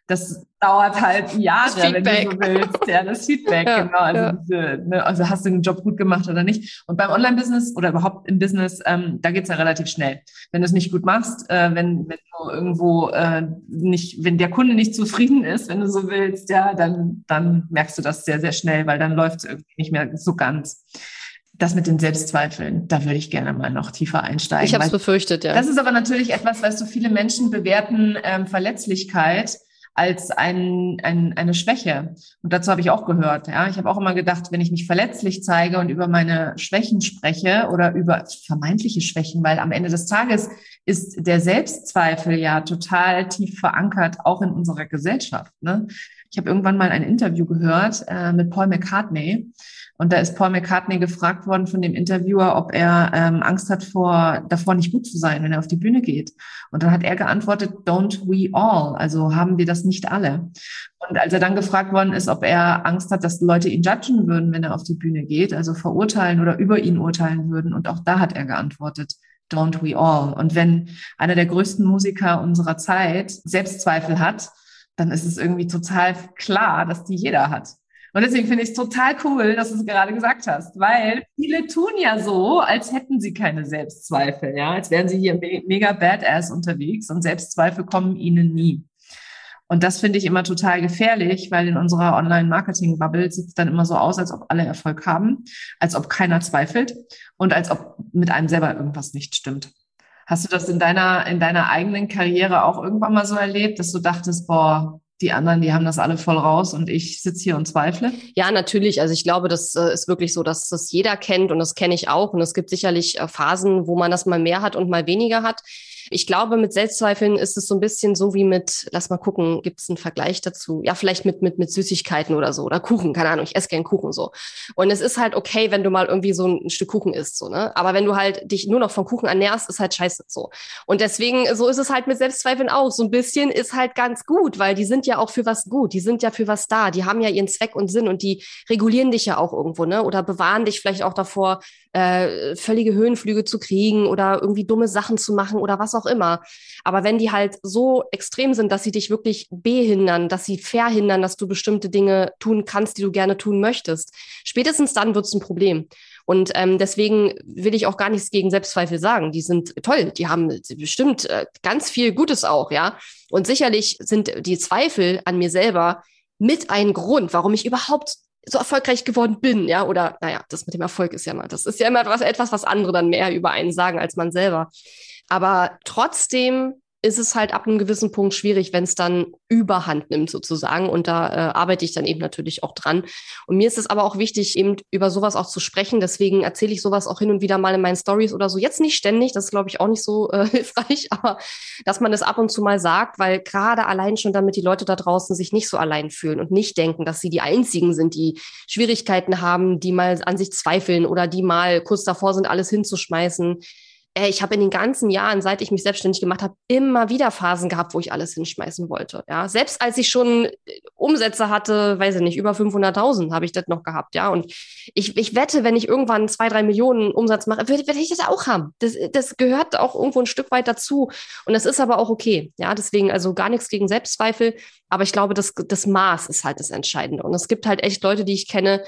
das dauert halt Jahre, wenn du so willst. Ja, das Feedback, ja, genau. Also, ja. diese, ne, also hast du den Job gut gemacht oder nicht. Und beim Online-Business oder überhaupt im Business, ähm, da geht's ja relativ schnell. Wenn du es nicht gut machst, äh, wenn, wenn du irgendwo äh, nicht, wenn der Kunde nicht zufrieden ist, wenn du so willst, ja, dann, dann merkst du das sehr, sehr schnell, weil dann läuft es irgendwie nicht mehr so ganz das mit den Selbstzweifeln, da würde ich gerne mal noch tiefer einsteigen. Ich habe es befürchtet, ja. Das ist aber natürlich etwas, weißt du, viele Menschen bewerten ähm, Verletzlichkeit als ein, ein, eine Schwäche. Und dazu habe ich auch gehört. Ja, ich habe auch immer gedacht, wenn ich mich verletzlich zeige und über meine Schwächen spreche oder über vermeintliche Schwächen, weil am Ende des Tages ist der Selbstzweifel ja total tief verankert, auch in unserer Gesellschaft. Ne? Ich habe irgendwann mal ein Interview gehört äh, mit Paul McCartney. Und da ist Paul McCartney gefragt worden von dem Interviewer, ob er ähm, Angst hat vor, davor nicht gut zu sein, wenn er auf die Bühne geht. Und dann hat er geantwortet, don't we all? Also haben wir das nicht alle. Und als er dann gefragt worden ist, ob er Angst hat, dass Leute ihn judgen würden, wenn er auf die Bühne geht, also verurteilen oder über ihn urteilen würden. Und auch da hat er geantwortet, don't we all? Und wenn einer der größten Musiker unserer Zeit Selbstzweifel hat, dann ist es irgendwie total klar, dass die jeder hat. Und deswegen finde ich es total cool, dass du es gerade gesagt hast, weil viele tun ja so, als hätten sie keine Selbstzweifel, ja, als wären sie hier me mega badass unterwegs und Selbstzweifel kommen ihnen nie. Und das finde ich immer total gefährlich, weil in unserer Online-Marketing-Bubble sieht es dann immer so aus, als ob alle Erfolg haben, als ob keiner zweifelt und als ob mit einem selber irgendwas nicht stimmt. Hast du das in deiner, in deiner eigenen Karriere auch irgendwann mal so erlebt, dass du dachtest, boah, die anderen, die haben das alle voll raus und ich sitze hier und zweifle? Ja, natürlich. Also ich glaube, das äh, ist wirklich so, dass das jeder kennt und das kenne ich auch. Und es gibt sicherlich äh, Phasen, wo man das mal mehr hat und mal weniger hat. Ich glaube, mit Selbstzweifeln ist es so ein bisschen so wie mit, lass mal gucken, gibt es einen Vergleich dazu? Ja, vielleicht mit, mit, mit Süßigkeiten oder so oder Kuchen, keine Ahnung, ich esse gern Kuchen so. Und es ist halt okay, wenn du mal irgendwie so ein Stück Kuchen isst, so, ne? Aber wenn du halt dich nur noch von Kuchen ernährst, ist halt scheiße so. Und deswegen, so ist es halt mit Selbstzweifeln auch. So ein bisschen ist halt ganz gut, weil die sind ja auch für was gut, die sind ja für was da, die haben ja ihren Zweck und Sinn und die regulieren dich ja auch irgendwo, ne? Oder bewahren dich vielleicht auch davor, äh, völlige Höhenflüge zu kriegen oder irgendwie dumme Sachen zu machen oder was auch immer. Aber wenn die halt so extrem sind, dass sie dich wirklich behindern, dass sie verhindern, dass du bestimmte Dinge tun kannst, die du gerne tun möchtest, spätestens dann wird es ein Problem. Und ähm, deswegen will ich auch gar nichts gegen Selbstzweifel sagen. Die sind toll, die haben bestimmt äh, ganz viel Gutes auch, ja. Und sicherlich sind die Zweifel an mir selber mit ein Grund, warum ich überhaupt so erfolgreich geworden bin, ja, oder naja, das mit dem Erfolg ist ja mal, das ist ja immer etwas, etwas, was andere dann mehr über einen sagen als man selber. Aber trotzdem ist es halt ab einem gewissen Punkt schwierig, wenn es dann überhand nimmt sozusagen. Und da äh, arbeite ich dann eben natürlich auch dran. Und mir ist es aber auch wichtig, eben über sowas auch zu sprechen. Deswegen erzähle ich sowas auch hin und wieder mal in meinen Stories oder so. Jetzt nicht ständig, das ist, glaube ich, auch nicht so äh, hilfreich, aber dass man das ab und zu mal sagt, weil gerade allein schon damit die Leute da draußen sich nicht so allein fühlen und nicht denken, dass sie die Einzigen sind, die Schwierigkeiten haben, die mal an sich zweifeln oder die mal kurz davor sind, alles hinzuschmeißen ey, ich habe in den ganzen Jahren, seit ich mich selbstständig gemacht habe, immer wieder Phasen gehabt, wo ich alles hinschmeißen wollte. Ja, selbst als ich schon äh, Umsätze hatte, weiß ich nicht, über 500.000 habe ich das noch gehabt. Ja, und ich, ich wette, wenn ich irgendwann zwei, drei Millionen Umsatz mache, werde werd ich das auch haben. Das, das gehört auch irgendwo ein Stück weit dazu. Und das ist aber auch okay. Ja, deswegen also gar nichts gegen Selbstzweifel. Aber ich glaube, das, das Maß ist halt das Entscheidende. Und es gibt halt echt Leute, die ich kenne,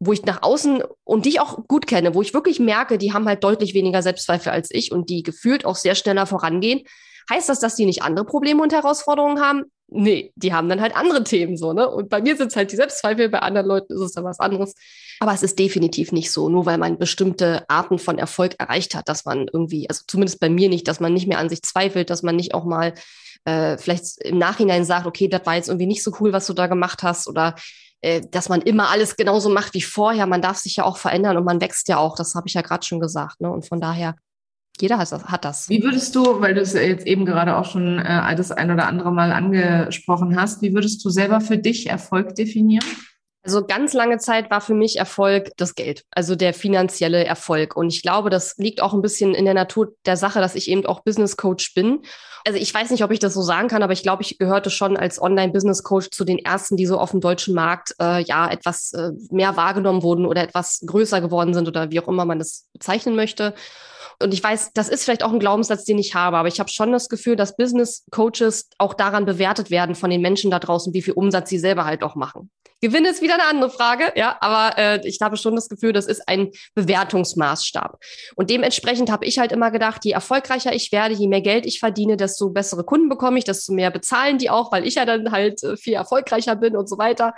wo ich nach außen und die ich auch gut kenne, wo ich wirklich merke, die haben halt deutlich weniger Selbstzweifel als ich und die gefühlt auch sehr schneller vorangehen. Heißt das, dass die nicht andere Probleme und Herausforderungen haben? Nee, die haben dann halt andere Themen so, ne? Und bei mir sind es halt die Selbstzweifel, bei anderen Leuten ist es dann was anderes. Aber es ist definitiv nicht so, nur weil man bestimmte Arten von Erfolg erreicht hat, dass man irgendwie, also zumindest bei mir nicht, dass man nicht mehr an sich zweifelt, dass man nicht auch mal äh, vielleicht im Nachhinein sagt, okay, das war jetzt irgendwie nicht so cool, was du da gemacht hast oder äh, dass man immer alles genauso macht wie vorher. Man darf sich ja auch verändern und man wächst ja auch. Das habe ich ja gerade schon gesagt. Ne? Und von daher, jeder hat das, hat das. Wie würdest du, weil du es jetzt eben gerade auch schon äh, das ein oder andere Mal angesprochen hast, wie würdest du selber für dich Erfolg definieren? Also ganz lange Zeit war für mich Erfolg das Geld, also der finanzielle Erfolg. Und ich glaube, das liegt auch ein bisschen in der Natur der Sache, dass ich eben auch Business Coach bin. Also ich weiß nicht, ob ich das so sagen kann, aber ich glaube, ich gehörte schon als Online-Business Coach zu den ersten, die so auf dem deutschen Markt äh, ja etwas äh, mehr wahrgenommen wurden oder etwas größer geworden sind oder wie auch immer man das bezeichnen möchte. Und ich weiß, das ist vielleicht auch ein Glaubenssatz, den ich habe, aber ich habe schon das Gefühl, dass Business Coaches auch daran bewertet werden von den Menschen da draußen, wie viel Umsatz sie selber halt auch machen. Gewinn ist wieder eine andere Frage, ja, aber äh, ich habe schon das Gefühl, das ist ein Bewertungsmaßstab. Und dementsprechend habe ich halt immer gedacht, je erfolgreicher ich werde, je mehr Geld ich verdiene, desto bessere Kunden bekomme ich, desto mehr bezahlen die auch, weil ich ja dann halt äh, viel erfolgreicher bin und so weiter.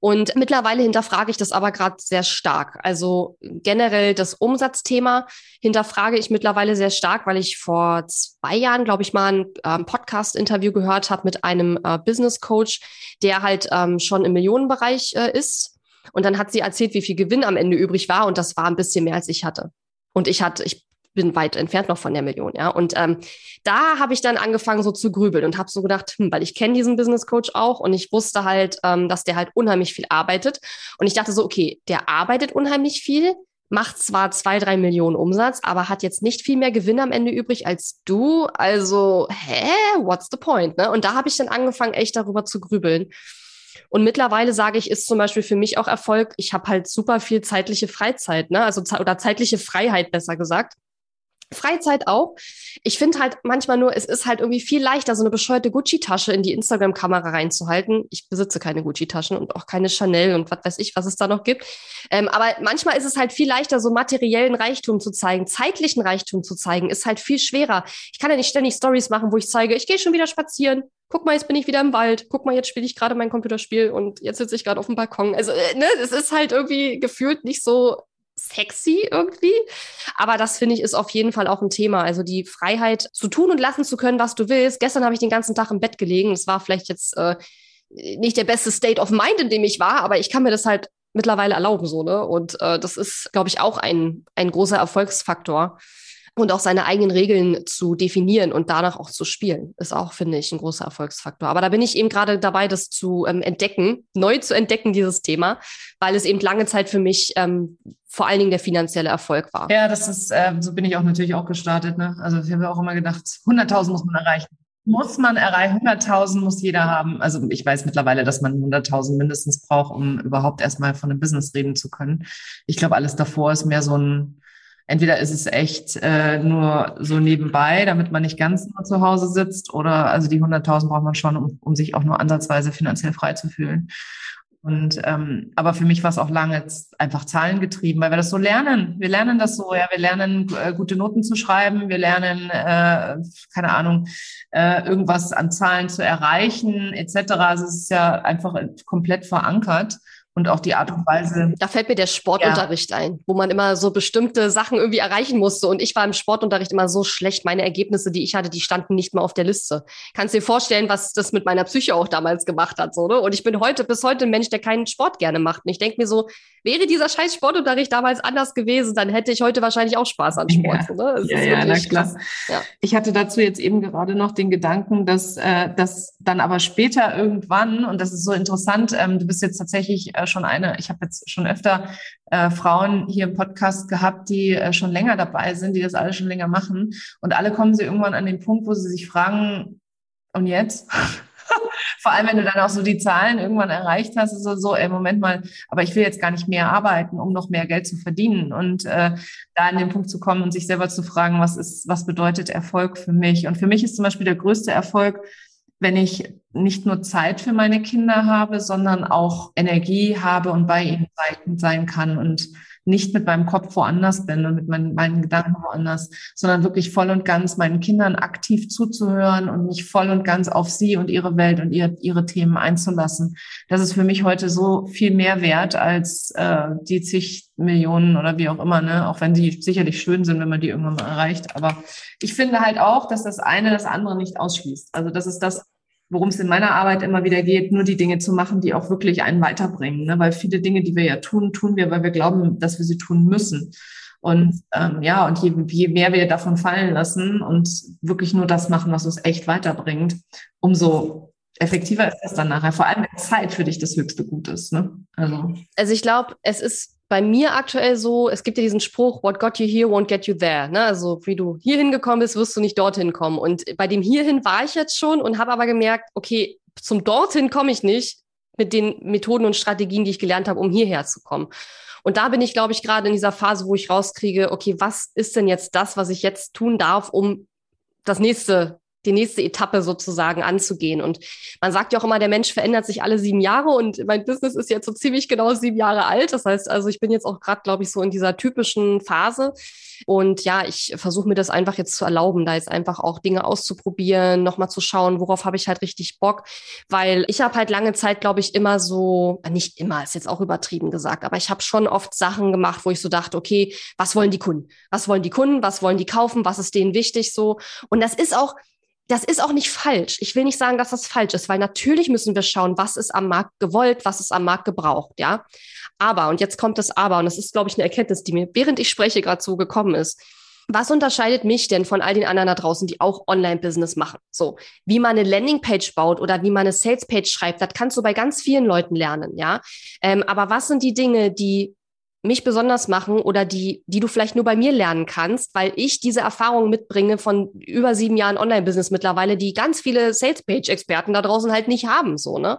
Und mittlerweile hinterfrage ich das aber gerade sehr stark. Also generell das Umsatzthema hinterfrage ich mittlerweile sehr stark, weil ich vor zwei Jahren, glaube ich, mal ein ähm, Podcast-Interview gehört habe mit einem äh, Business Coach, der halt ähm, schon im Millionenbereich äh, ist. Und dann hat sie erzählt, wie viel Gewinn am Ende übrig war. Und das war ein bisschen mehr, als ich hatte. Und ich hatte, ich bin weit entfernt noch von der Million, ja. Und ähm, da habe ich dann angefangen so zu grübeln und habe so gedacht, hm, weil ich kenne diesen Business Coach auch und ich wusste halt, ähm, dass der halt unheimlich viel arbeitet. Und ich dachte so, okay, der arbeitet unheimlich viel, macht zwar zwei, drei Millionen Umsatz, aber hat jetzt nicht viel mehr Gewinn am Ende übrig als du. Also, hä? What's the point? Ne? Und da habe ich dann angefangen, echt darüber zu grübeln. Und mittlerweile sage ich, ist zum Beispiel für mich auch Erfolg. Ich habe halt super viel zeitliche Freizeit, ne? Also oder zeitliche Freiheit besser gesagt. Freizeit auch. Ich finde halt manchmal nur, es ist halt irgendwie viel leichter, so eine bescheuerte Gucci-Tasche in die Instagram-Kamera reinzuhalten. Ich besitze keine Gucci-Taschen und auch keine Chanel und was weiß ich, was es da noch gibt. Ähm, aber manchmal ist es halt viel leichter, so materiellen Reichtum zu zeigen, zeitlichen Reichtum zu zeigen, ist halt viel schwerer. Ich kann ja nicht ständig Stories machen, wo ich zeige, ich gehe schon wieder spazieren. Guck mal, jetzt bin ich wieder im Wald. Guck mal, jetzt spiele ich gerade mein Computerspiel und jetzt sitze ich gerade auf dem Balkon. Also, äh, ne, es ist halt irgendwie gefühlt nicht so sexy irgendwie. Aber das finde ich ist auf jeden Fall auch ein Thema. Also die Freiheit zu tun und lassen zu können, was du willst. Gestern habe ich den ganzen Tag im Bett gelegen. Es war vielleicht jetzt äh, nicht der beste State of Mind, in dem ich war, aber ich kann mir das halt mittlerweile erlauben, so, ne? Und äh, das ist, glaube ich, auch ein, ein großer Erfolgsfaktor und auch seine eigenen Regeln zu definieren und danach auch zu spielen, ist auch, finde ich, ein großer Erfolgsfaktor. Aber da bin ich eben gerade dabei, das zu ähm, entdecken, neu zu entdecken, dieses Thema, weil es eben lange Zeit für mich ähm, vor allen Dingen der finanzielle Erfolg war. Ja, das ist, äh, so bin ich auch natürlich auch gestartet. Ne? Also ich habe auch immer gedacht, 100.000 muss man erreichen. Muss man erreichen, 100.000 muss jeder haben. Also ich weiß mittlerweile, dass man 100.000 mindestens braucht, um überhaupt erstmal von einem Business reden zu können. Ich glaube, alles davor ist mehr so ein entweder ist es echt äh, nur so nebenbei, damit man nicht ganz nur zu Hause sitzt, oder also die 100.000 braucht man schon, um, um sich auch nur ansatzweise finanziell frei zu fühlen. Und ähm, aber für mich war es auch lange einfach zahlengetrieben, weil wir das so lernen. Wir lernen das so, ja, wir lernen äh, gute Noten zu schreiben, wir lernen, äh, keine Ahnung, äh, irgendwas an Zahlen zu erreichen, etc. Also es ist ja einfach komplett verankert und auch die Art und Weise. Da fällt mir der Sportunterricht ja. ein, wo man immer so bestimmte Sachen irgendwie erreichen musste. Und ich war im Sportunterricht immer so schlecht. Meine Ergebnisse, die ich hatte, die standen nicht mehr auf der Liste. Kannst dir vorstellen, was das mit meiner Psyche auch damals gemacht hat, so, ne? Und ich bin heute bis heute ein Mensch, der keinen Sport gerne macht. Und ich denke mir so, wäre dieser scheiß Sportunterricht damals anders gewesen, dann hätte ich heute wahrscheinlich auch Spaß an Sport. Ja, so, ne? ja, ja na klar. Ja. Ich hatte dazu jetzt eben gerade noch den Gedanken, dass, äh, dass dann aber später irgendwann, und das ist so interessant, ähm, du bist jetzt tatsächlich äh, schon eine, ich habe jetzt schon öfter äh, Frauen hier im Podcast gehabt, die äh, schon länger dabei sind, die das alle schon länger machen. Und alle kommen sie irgendwann an den Punkt, wo sie sich fragen, und jetzt? Vor allem, wenn du dann auch so die Zahlen irgendwann erreicht hast, ist es so, ey, Moment mal, aber ich will jetzt gar nicht mehr arbeiten, um noch mehr Geld zu verdienen. Und äh, da an den Punkt zu kommen und sich selber zu fragen, was ist, was bedeutet Erfolg für mich? Und für mich ist zum Beispiel der größte Erfolg, wenn ich nicht nur Zeit für meine Kinder habe, sondern auch Energie habe und bei ihnen sein kann und nicht mit meinem Kopf woanders bin und mit meinen, meinen Gedanken woanders, sondern wirklich voll und ganz meinen Kindern aktiv zuzuhören und mich voll und ganz auf sie und ihre Welt und ihr, ihre Themen einzulassen. Das ist für mich heute so viel mehr wert als äh, die zig Millionen oder wie auch immer, ne? auch wenn die sicherlich schön sind, wenn man die irgendwann mal erreicht. Aber ich finde halt auch, dass das eine das andere nicht ausschließt. Also das ist das, worum es in meiner Arbeit immer wieder geht, nur die Dinge zu machen, die auch wirklich einen weiterbringen. Ne? Weil viele Dinge, die wir ja tun, tun wir, weil wir glauben, dass wir sie tun müssen. Und ähm, ja, und je, je mehr wir davon fallen lassen und wirklich nur das machen, was uns echt weiterbringt, umso effektiver ist es dann nachher. Vor allem, wenn Zeit für dich das höchste Gut ist. Ne? Also. also ich glaube, es ist bei mir aktuell so, es gibt ja diesen Spruch, what got you here won't get you there. Ne? Also wie du hier hingekommen bist, wirst du nicht dorthin kommen. Und bei dem hierhin war ich jetzt schon und habe aber gemerkt, okay, zum dorthin komme ich nicht mit den Methoden und Strategien, die ich gelernt habe, um hierher zu kommen. Und da bin ich, glaube ich, gerade in dieser Phase, wo ich rauskriege, okay, was ist denn jetzt das, was ich jetzt tun darf, um das nächste die nächste Etappe sozusagen anzugehen. Und man sagt ja auch immer, der Mensch verändert sich alle sieben Jahre und mein Business ist jetzt so ziemlich genau sieben Jahre alt. Das heißt also, ich bin jetzt auch gerade, glaube ich, so in dieser typischen Phase. Und ja, ich versuche mir das einfach jetzt zu erlauben, da jetzt einfach auch Dinge auszuprobieren, nochmal zu schauen, worauf habe ich halt richtig Bock. Weil ich habe halt lange Zeit, glaube ich, immer so, nicht immer, ist jetzt auch übertrieben gesagt, aber ich habe schon oft Sachen gemacht, wo ich so dachte, okay, was wollen die Kunden? Was wollen die Kunden? Was wollen die kaufen? Was ist denen wichtig so? Und das ist auch, das ist auch nicht falsch. Ich will nicht sagen, dass das falsch ist, weil natürlich müssen wir schauen, was ist am Markt gewollt, was ist am Markt gebraucht, ja. Aber, und jetzt kommt das Aber, und das ist, glaube ich, eine Erkenntnis, die mir, während ich spreche, gerade so gekommen ist. Was unterscheidet mich denn von all den anderen da draußen, die auch Online-Business machen? So, wie man eine Landingpage baut oder wie man eine Salespage schreibt, das kannst du bei ganz vielen Leuten lernen, ja. Ähm, aber was sind die Dinge, die mich besonders machen oder die, die du vielleicht nur bei mir lernen kannst, weil ich diese Erfahrung mitbringe von über sieben Jahren Online-Business mittlerweile, die ganz viele Sales-Page-Experten da draußen halt nicht haben, so, ne?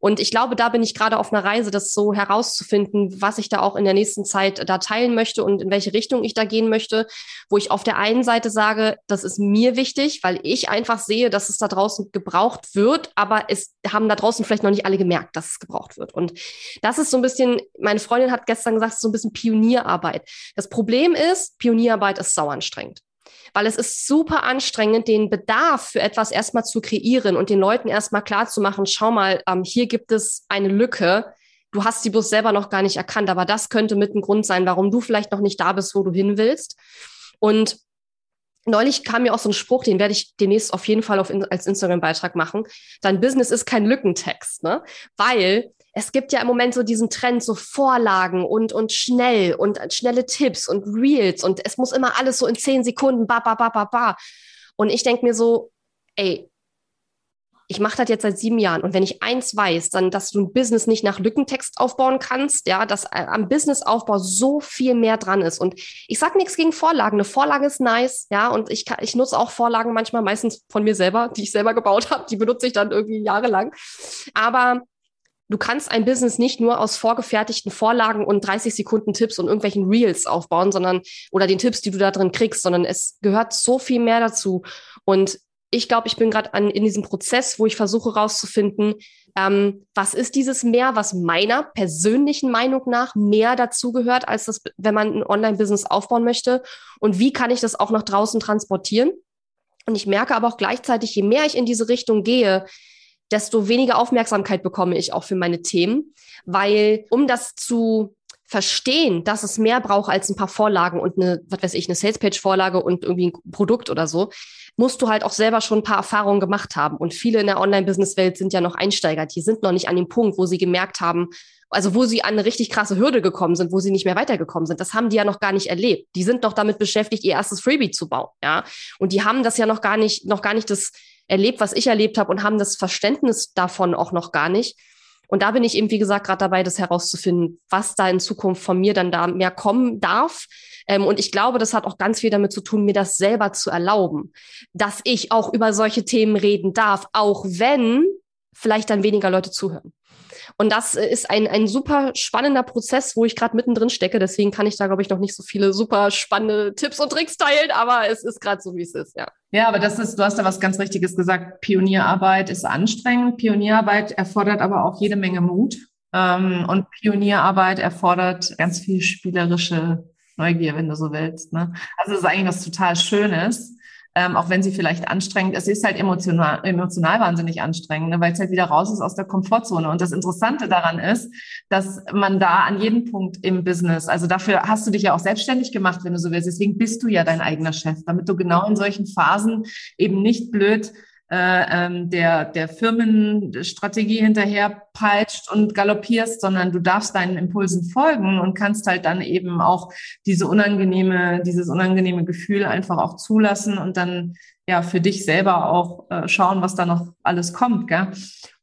Und ich glaube, da bin ich gerade auf einer Reise, das so herauszufinden, was ich da auch in der nächsten Zeit da teilen möchte und in welche Richtung ich da gehen möchte, wo ich auf der einen Seite sage, das ist mir wichtig, weil ich einfach sehe, dass es da draußen gebraucht wird, aber es haben da draußen vielleicht noch nicht alle gemerkt, dass es gebraucht wird. Und das ist so ein bisschen, meine Freundin hat gestern gesagt, so ein bisschen Pionierarbeit. Das Problem ist, Pionierarbeit ist sauanstrengend weil es ist super anstrengend, den Bedarf für etwas erstmal zu kreieren und den Leuten erstmal klar zu machen, schau mal, ähm, hier gibt es eine Lücke. Du hast die bloß selber noch gar nicht erkannt, aber das könnte mit ein Grund sein, warum du vielleicht noch nicht da bist, wo du hin willst. Und neulich kam mir auch so ein Spruch, den werde ich demnächst auf jeden Fall auf, als Instagram-Beitrag machen. Dein Business ist kein Lückentext, ne? Weil es gibt ja im Moment so diesen Trend, so Vorlagen und, und schnell und schnelle Tipps und Reels und es muss immer alles so in zehn Sekunden, ba, ba, ba, ba, ba. Und ich denke mir so, ey, ich mache das jetzt seit sieben Jahren und wenn ich eins weiß, dann, dass du ein Business nicht nach Lückentext aufbauen kannst, ja, dass äh, am Businessaufbau so viel mehr dran ist. Und ich sag nichts gegen Vorlagen. Eine Vorlage ist nice, ja, und ich, ich nutze auch Vorlagen manchmal, meistens von mir selber, die ich selber gebaut habe. Die benutze ich dann irgendwie jahrelang. Aber du kannst ein Business nicht nur aus vorgefertigten Vorlagen und 30 Sekunden Tipps und irgendwelchen Reels aufbauen, sondern oder den Tipps, die du da drin kriegst, sondern es gehört so viel mehr dazu. Und ich glaube, ich bin gerade in diesem Prozess, wo ich versuche herauszufinden, ähm, was ist dieses mehr, was meiner persönlichen Meinung nach mehr dazugehört, als das, wenn man ein Online-Business aufbauen möchte und wie kann ich das auch nach draußen transportieren. Und ich merke aber auch gleichzeitig, je mehr ich in diese Richtung gehe, desto weniger Aufmerksamkeit bekomme ich auch für meine Themen, weil um das zu verstehen, dass es mehr braucht als ein paar Vorlagen und eine, was weiß ich, eine Salespage-Vorlage und irgendwie ein Produkt oder so, musst du halt auch selber schon ein paar Erfahrungen gemacht haben. Und viele in der Online-Business-Welt sind ja noch Einsteiger. Die sind noch nicht an dem Punkt, wo sie gemerkt haben, also wo sie an eine richtig krasse Hürde gekommen sind, wo sie nicht mehr weitergekommen sind. Das haben die ja noch gar nicht erlebt. Die sind noch damit beschäftigt, ihr erstes Freebie zu bauen, ja. Und die haben das ja noch gar nicht, noch gar nicht das erlebt, was ich erlebt habe und haben das Verständnis davon auch noch gar nicht. Und da bin ich eben, wie gesagt, gerade dabei, das herauszufinden, was da in Zukunft von mir dann da mehr kommen darf. Ähm, und ich glaube, das hat auch ganz viel damit zu tun, mir das selber zu erlauben, dass ich auch über solche Themen reden darf, auch wenn vielleicht dann weniger Leute zuhören. Und das ist ein, ein super spannender Prozess, wo ich gerade mittendrin stecke. Deswegen kann ich da, glaube ich, noch nicht so viele super spannende Tipps und Tricks teilen, aber es ist gerade so, wie es ist, ja. Ja, aber das ist, du hast da was ganz Richtiges gesagt. Pionierarbeit ist anstrengend. Pionierarbeit erfordert aber auch jede Menge Mut. Ähm, und Pionierarbeit erfordert ganz viel spielerische Neugier, wenn du so willst. Ne? Also es ist eigentlich was total Schönes ähm, auch wenn sie vielleicht anstrengend ist, ist halt emotional, emotional wahnsinnig anstrengend, ne, weil es halt wieder raus ist aus der Komfortzone. Und das Interessante daran ist, dass man da an jedem Punkt im Business, also dafür hast du dich ja auch selbstständig gemacht, wenn du so willst. Deswegen bist du ja dein eigener Chef, damit du genau in solchen Phasen eben nicht blöd äh, ähm, der, der Firmenstrategie hinterher peitscht und galoppierst, sondern du darfst deinen Impulsen folgen und kannst halt dann eben auch diese unangenehme, dieses unangenehme Gefühl einfach auch zulassen und dann ja für dich selber auch äh, schauen, was da noch alles kommt. Gell?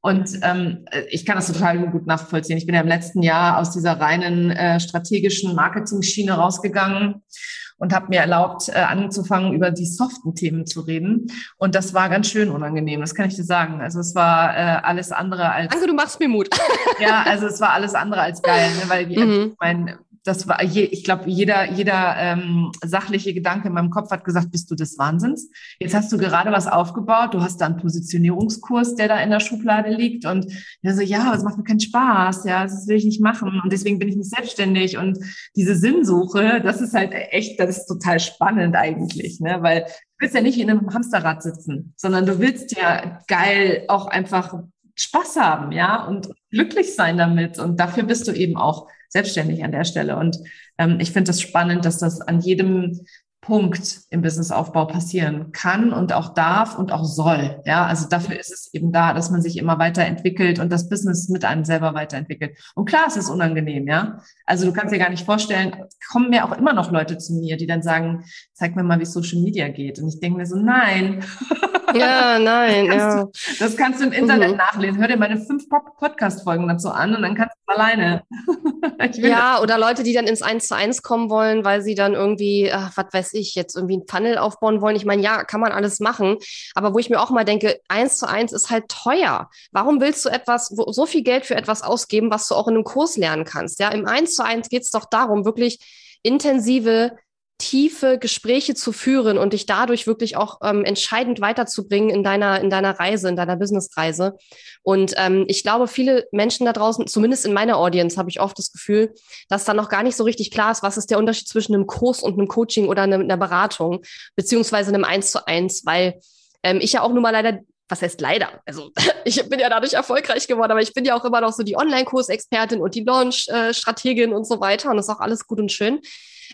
Und ähm, ich kann das total gut nachvollziehen. Ich bin ja im letzten Jahr aus dieser reinen äh, strategischen Marketing-Schiene rausgegangen und habe mir erlaubt, äh, anzufangen, über die soften Themen zu reden. Und das war ganz schön unangenehm, das kann ich dir sagen. Also es war äh, alles andere als. Danke, du machst mir Mut. ja, also es war alles andere als geil, ne? weil mhm. ich meine, das war, je, ich glaube, jeder, jeder ähm, sachliche Gedanke in meinem Kopf hat gesagt, bist du des Wahnsinns? Jetzt hast du gerade was aufgebaut, du hast da einen Positionierungskurs, der da in der Schublade liegt und ja so, ja, das macht mir keinen Spaß, ja, das will ich nicht machen und deswegen bin ich nicht selbstständig und diese Sinnsuche, das ist halt echt, das ist total spannend eigentlich, ne, weil du willst ja nicht in einem Hamsterrad sitzen, sondern du willst ja geil auch einfach Spaß haben, ja, und glücklich sein damit und dafür bist du eben auch selbstständig an der Stelle. Und ähm, ich finde es das spannend, dass das an jedem Punkt im Businessaufbau passieren kann und auch darf und auch soll. Ja, also dafür ist es eben da, dass man sich immer weiterentwickelt und das Business mit einem selber weiterentwickelt. Und klar, es ist unangenehm, ja. Also du kannst dir gar nicht vorstellen, kommen mir auch immer noch Leute zu mir, die dann sagen, zeig mir mal, wie Social Media geht. Und ich denke mir so, nein. Ja, nein, das ja. Du, das kannst du im Internet mhm. nachlesen. Hör dir meine fünf Podcast-Folgen dazu an und dann kannst du alleine. ja, oder Leute, die dann ins Eins zu eins kommen wollen, weil sie dann irgendwie, ach, was weiß ich, jetzt irgendwie ein Funnel aufbauen wollen. Ich meine, ja, kann man alles machen. Aber wo ich mir auch mal denke, eins zu eins ist halt teuer. Warum willst du etwas, so viel Geld für etwas ausgeben, was du auch in einem Kurs lernen kannst? Ja, im eins zu eins geht es doch darum, wirklich intensive tiefe Gespräche zu führen und dich dadurch wirklich auch ähm, entscheidend weiterzubringen in deiner, in deiner Reise, in deiner Businessreise. Und ähm, ich glaube, viele Menschen da draußen, zumindest in meiner Audience, habe ich oft das Gefühl, dass da noch gar nicht so richtig klar ist, was ist der Unterschied zwischen einem Kurs und einem Coaching oder einer, einer Beratung, beziehungsweise einem Eins zu eins, weil ähm, ich ja auch nun mal leider was heißt leider? Also ich bin ja dadurch erfolgreich geworden, aber ich bin ja auch immer noch so die Online-Kursexpertin und die Launch-Strategin und so weiter. Und das ist auch alles gut und schön.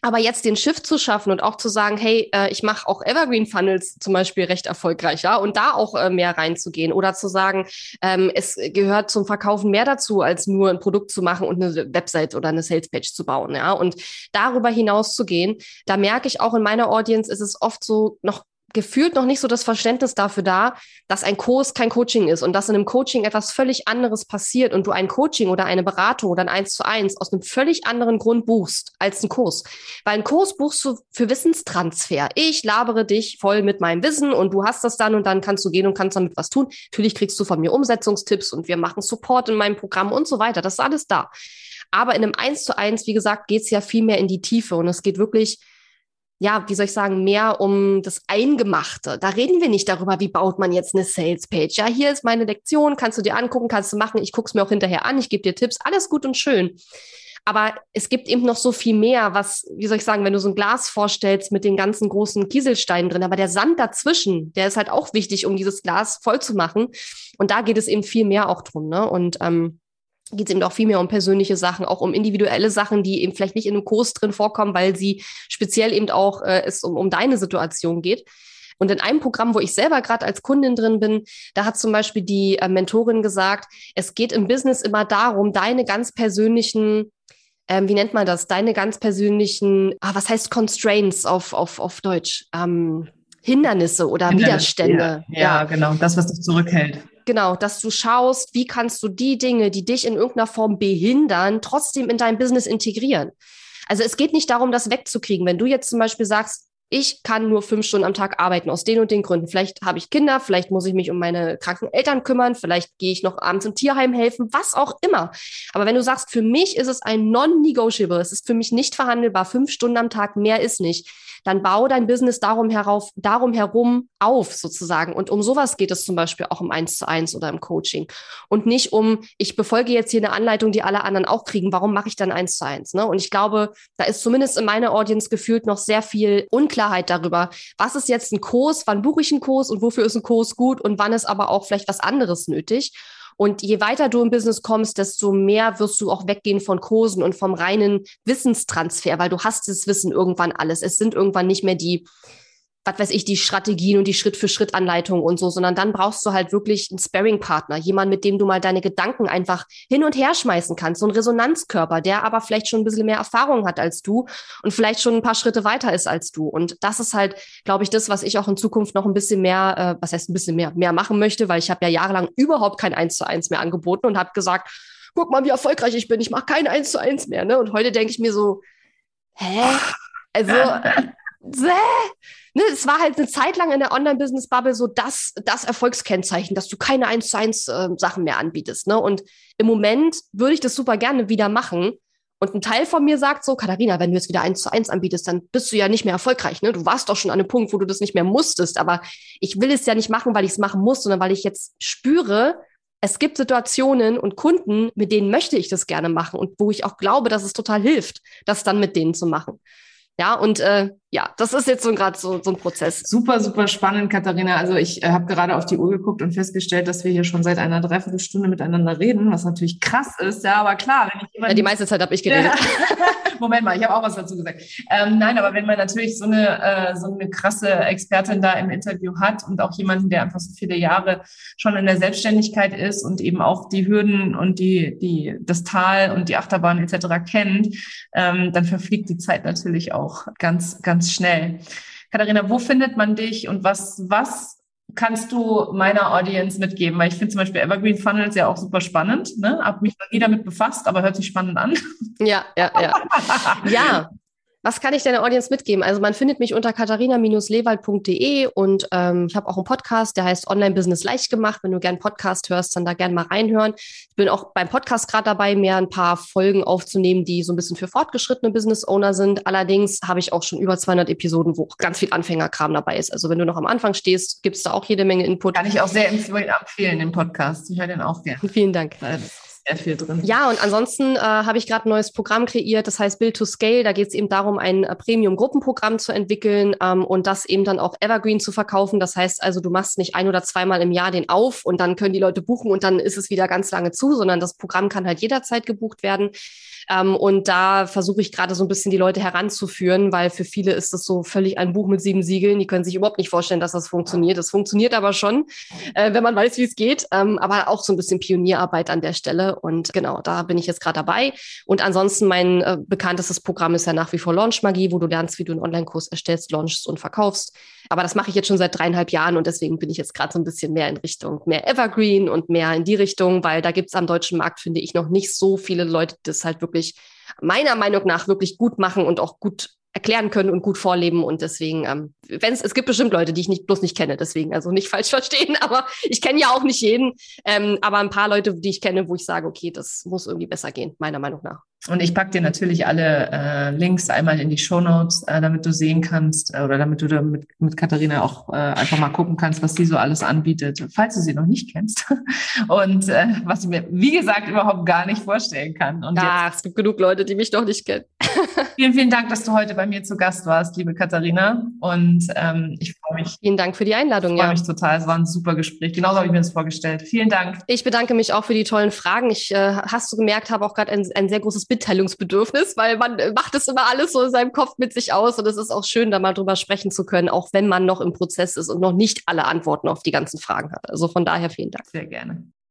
Aber jetzt den Shift zu schaffen und auch zu sagen, hey, äh, ich mache auch Evergreen Funnels zum Beispiel recht erfolgreich, ja, und da auch äh, mehr reinzugehen oder zu sagen, ähm, es gehört zum Verkaufen mehr dazu, als nur ein Produkt zu machen und eine Website oder eine Salespage zu bauen, ja, und darüber hinaus zu gehen, da merke ich auch in meiner Audience ist es oft so noch gefühlt noch nicht so das Verständnis dafür da, dass ein Kurs kein Coaching ist und dass in einem Coaching etwas völlig anderes passiert und du ein Coaching oder eine Beratung oder ein Eins zu eins aus einem völlig anderen Grund buchst als ein Kurs. Weil ein Kurs buchst du für Wissenstransfer. Ich labere dich voll mit meinem Wissen und du hast das dann und dann kannst du gehen und kannst damit was tun. Natürlich kriegst du von mir Umsetzungstipps und wir machen Support in meinem Programm und so weiter. Das ist alles da. Aber in einem Eins zu eins, wie gesagt, geht's ja viel mehr in die Tiefe und es geht wirklich ja, wie soll ich sagen, mehr um das Eingemachte. Da reden wir nicht darüber, wie baut man jetzt eine Salespage. Ja, hier ist meine Lektion, kannst du dir angucken, kannst du machen. Ich guck's mir auch hinterher an, ich gebe dir Tipps, alles gut und schön. Aber es gibt eben noch so viel mehr, was, wie soll ich sagen, wenn du so ein Glas vorstellst mit den ganzen großen Kieselsteinen drin, aber der Sand dazwischen, der ist halt auch wichtig, um dieses Glas voll zu machen. Und da geht es eben viel mehr auch drum. Ne? Und ähm, geht es eben auch viel mehr um persönliche Sachen, auch um individuelle Sachen, die eben vielleicht nicht in einem Kurs drin vorkommen, weil sie speziell eben auch äh, es um, um deine Situation geht. Und in einem Programm, wo ich selber gerade als Kundin drin bin, da hat zum Beispiel die äh, Mentorin gesagt, es geht im Business immer darum, deine ganz persönlichen, ähm, wie nennt man das, deine ganz persönlichen, ah, was heißt Constraints auf, auf, auf Deutsch? Ähm, Hindernisse oder Hindernisse, Widerstände. Ja, ja, ja, genau, das, was dich zurückhält. Genau, dass du schaust, wie kannst du die Dinge, die dich in irgendeiner Form behindern, trotzdem in dein Business integrieren. Also es geht nicht darum, das wegzukriegen. Wenn du jetzt zum Beispiel sagst, ich kann nur fünf Stunden am Tag arbeiten, aus den und den Gründen. Vielleicht habe ich Kinder, vielleicht muss ich mich um meine kranken Eltern kümmern, vielleicht gehe ich noch abends im Tierheim helfen, was auch immer. Aber wenn du sagst, für mich ist es ein non-negotiable, es ist für mich nicht verhandelbar, fünf Stunden am Tag, mehr ist nicht, dann bau dein Business darum, herauf, darum herum auf, sozusagen. Und um sowas geht es zum Beispiel auch im Eins zu eins oder im Coaching. Und nicht um, ich befolge jetzt hier eine Anleitung, die alle anderen auch kriegen. Warum mache ich dann eins zu eins? Ne? Und ich glaube, da ist zumindest in meiner Audience gefühlt noch sehr viel Unklarheit darüber, was ist jetzt ein Kurs, wann buche ich einen Kurs und wofür ist ein Kurs gut und wann ist aber auch vielleicht was anderes nötig. Und je weiter du im Business kommst, desto mehr wirst du auch weggehen von Kursen und vom reinen Wissenstransfer, weil du hast das Wissen irgendwann alles. Es sind irgendwann nicht mehr die was weiß ich, die Strategien und die Schritt-für-Schritt-Anleitung und so, sondern dann brauchst du halt wirklich einen Sparring-Partner, jemand, mit dem du mal deine Gedanken einfach hin und her schmeißen kannst, so ein Resonanzkörper, der aber vielleicht schon ein bisschen mehr Erfahrung hat als du und vielleicht schon ein paar Schritte weiter ist als du. Und das ist halt, glaube ich, das, was ich auch in Zukunft noch ein bisschen mehr, äh, was heißt ein bisschen mehr, mehr machen möchte, weil ich habe ja jahrelang überhaupt kein Eins zu eins mehr angeboten und habe gesagt, guck mal, wie erfolgreich ich bin, ich mache kein Eins zu eins mehr. Ne? Und heute denke ich mir so, hä? Also, ne, es war halt eine Zeit lang in der Online-Business-Bubble so das, das Erfolgskennzeichen, dass du keine 1 zu 1 äh, Sachen mehr anbietest. Ne? Und im Moment würde ich das super gerne wieder machen. Und ein Teil von mir sagt so, Katharina, wenn du jetzt wieder 1 zu 1 anbietest, dann bist du ja nicht mehr erfolgreich. Ne? Du warst doch schon an einem Punkt, wo du das nicht mehr musstest. Aber ich will es ja nicht machen, weil ich es machen muss, sondern weil ich jetzt spüre, es gibt Situationen und Kunden, mit denen möchte ich das gerne machen und wo ich auch glaube, dass es total hilft, das dann mit denen zu machen. Ja, und äh, ja, das ist jetzt so gerade so, so ein Prozess. Super, super spannend, Katharina. Also ich äh, habe gerade auf die Uhr geguckt und festgestellt, dass wir hier schon seit einer Dreiviertelstunde miteinander reden, was natürlich krass ist. Ja, aber klar, wenn ich jemanden... Ja, die meiste Zeit habe ich geredet. Moment mal, ich habe auch was dazu gesagt. Ähm, nein, aber wenn man natürlich so eine, äh, so eine krasse Expertin da im Interview hat und auch jemanden, der einfach so viele Jahre schon in der Selbstständigkeit ist und eben auch die Hürden und die, die, das Tal und die Achterbahn etc. kennt, ähm, dann verfliegt die Zeit natürlich auch ganz, ganz schnell. Katharina, wo findet man dich und was, was kannst du meiner Audience mitgeben? Weil ich finde zum Beispiel Evergreen Funnels ja auch super spannend. Ne? Hab mich noch nie damit befasst, aber hört sich spannend an. Ja, ja, ja. ja, was kann ich deiner Audience mitgeben? Also man findet mich unter katharina-lewald.de und ähm, ich habe auch einen Podcast, der heißt Online Business leicht gemacht. Wenn du gern Podcast hörst, dann da gern mal reinhören. Ich bin auch beim Podcast gerade dabei, mehr ein paar Folgen aufzunehmen, die so ein bisschen für fortgeschrittene Business Owner sind. Allerdings habe ich auch schon über 200 Episoden, wo ganz viel Anfängerkram dabei ist. Also wenn du noch am Anfang stehst, gibt es da auch jede Menge Input. Kann ich auch sehr empfehlen, den Podcast. Ich höre den auch gerne. Vielen Dank sehr viel drin. Ja, und ansonsten äh, habe ich gerade ein neues Programm kreiert, das heißt Build to Scale. Da geht es eben darum, ein äh, Premium-Gruppenprogramm zu entwickeln ähm, und das eben dann auch Evergreen zu verkaufen. Das heißt also, du machst nicht ein oder zweimal im Jahr den auf und dann können die Leute buchen und dann ist es wieder ganz lange zu, sondern das Programm kann halt jederzeit gebucht werden. Ähm, und da versuche ich gerade so ein bisschen die Leute heranzuführen, weil für viele ist das so völlig ein Buch mit sieben Siegeln. Die können sich überhaupt nicht vorstellen, dass das funktioniert. Das funktioniert aber schon, äh, wenn man weiß, wie es geht. Ähm, aber auch so ein bisschen Pionierarbeit an der Stelle. Und genau, da bin ich jetzt gerade dabei. Und ansonsten mein äh, bekanntestes Programm ist ja nach wie vor Launch Magie, wo du lernst, wie du einen Online-Kurs erstellst, launchst und verkaufst. Aber das mache ich jetzt schon seit dreieinhalb Jahren und deswegen bin ich jetzt gerade so ein bisschen mehr in Richtung mehr Evergreen und mehr in die Richtung, weil da gibt es am deutschen Markt, finde ich, noch nicht so viele Leute, die das halt wirklich meiner Meinung nach wirklich gut machen und auch gut erklären können und gut vorleben. Und deswegen, ähm, wenn es, es gibt bestimmt Leute, die ich nicht bloß nicht kenne, deswegen, also nicht falsch verstehen, aber ich kenne ja auch nicht jeden. Ähm, aber ein paar Leute, die ich kenne, wo ich sage, okay, das muss irgendwie besser gehen, meiner Meinung nach. Und ich packe dir natürlich alle äh, Links einmal in die Show Notes, äh, damit du sehen kannst äh, oder damit du da mit, mit Katharina auch äh, einfach mal gucken kannst, was sie so alles anbietet, falls du sie noch nicht kennst. Und äh, was ich mir, wie gesagt, überhaupt gar nicht vorstellen kann. Und ja, jetzt, es gibt genug Leute, die mich noch nicht kennen. vielen, vielen Dank, dass du heute bei mir zu Gast warst, liebe Katharina. Und ähm, ich freue mich. Vielen Dank für die Einladung. Ich freue ja. mich total. Es war ein super Gespräch. Genauso habe ich mir das vorgestellt. Vielen Dank. Ich bedanke mich auch für die tollen Fragen. Ich äh, hast du gemerkt, habe auch gerade ein, ein sehr großes Mitteilungsbedürfnis, weil man macht es immer alles so in seinem Kopf mit sich aus und es ist auch schön, da mal drüber sprechen zu können, auch wenn man noch im Prozess ist und noch nicht alle Antworten auf die ganzen Fragen hat. Also von daher vielen Dank. Sehr gerne.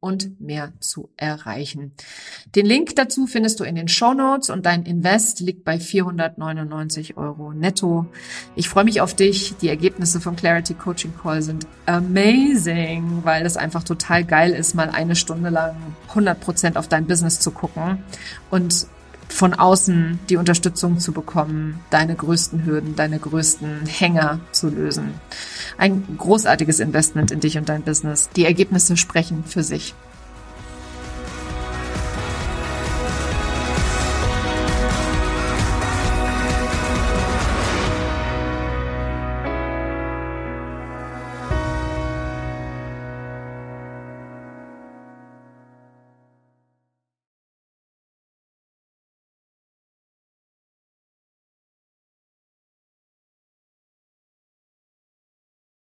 und mehr zu erreichen. Den Link dazu findest du in den Show Notes und dein Invest liegt bei 499 Euro netto. Ich freue mich auf dich. Die Ergebnisse vom Clarity Coaching Call sind amazing, weil es einfach total geil ist, mal eine Stunde lang 100 Prozent auf dein Business zu gucken und von außen die Unterstützung zu bekommen, deine größten Hürden, deine größten Hänger zu lösen. Ein großartiges Investment in dich und dein Business. Die Ergebnisse sprechen für sich.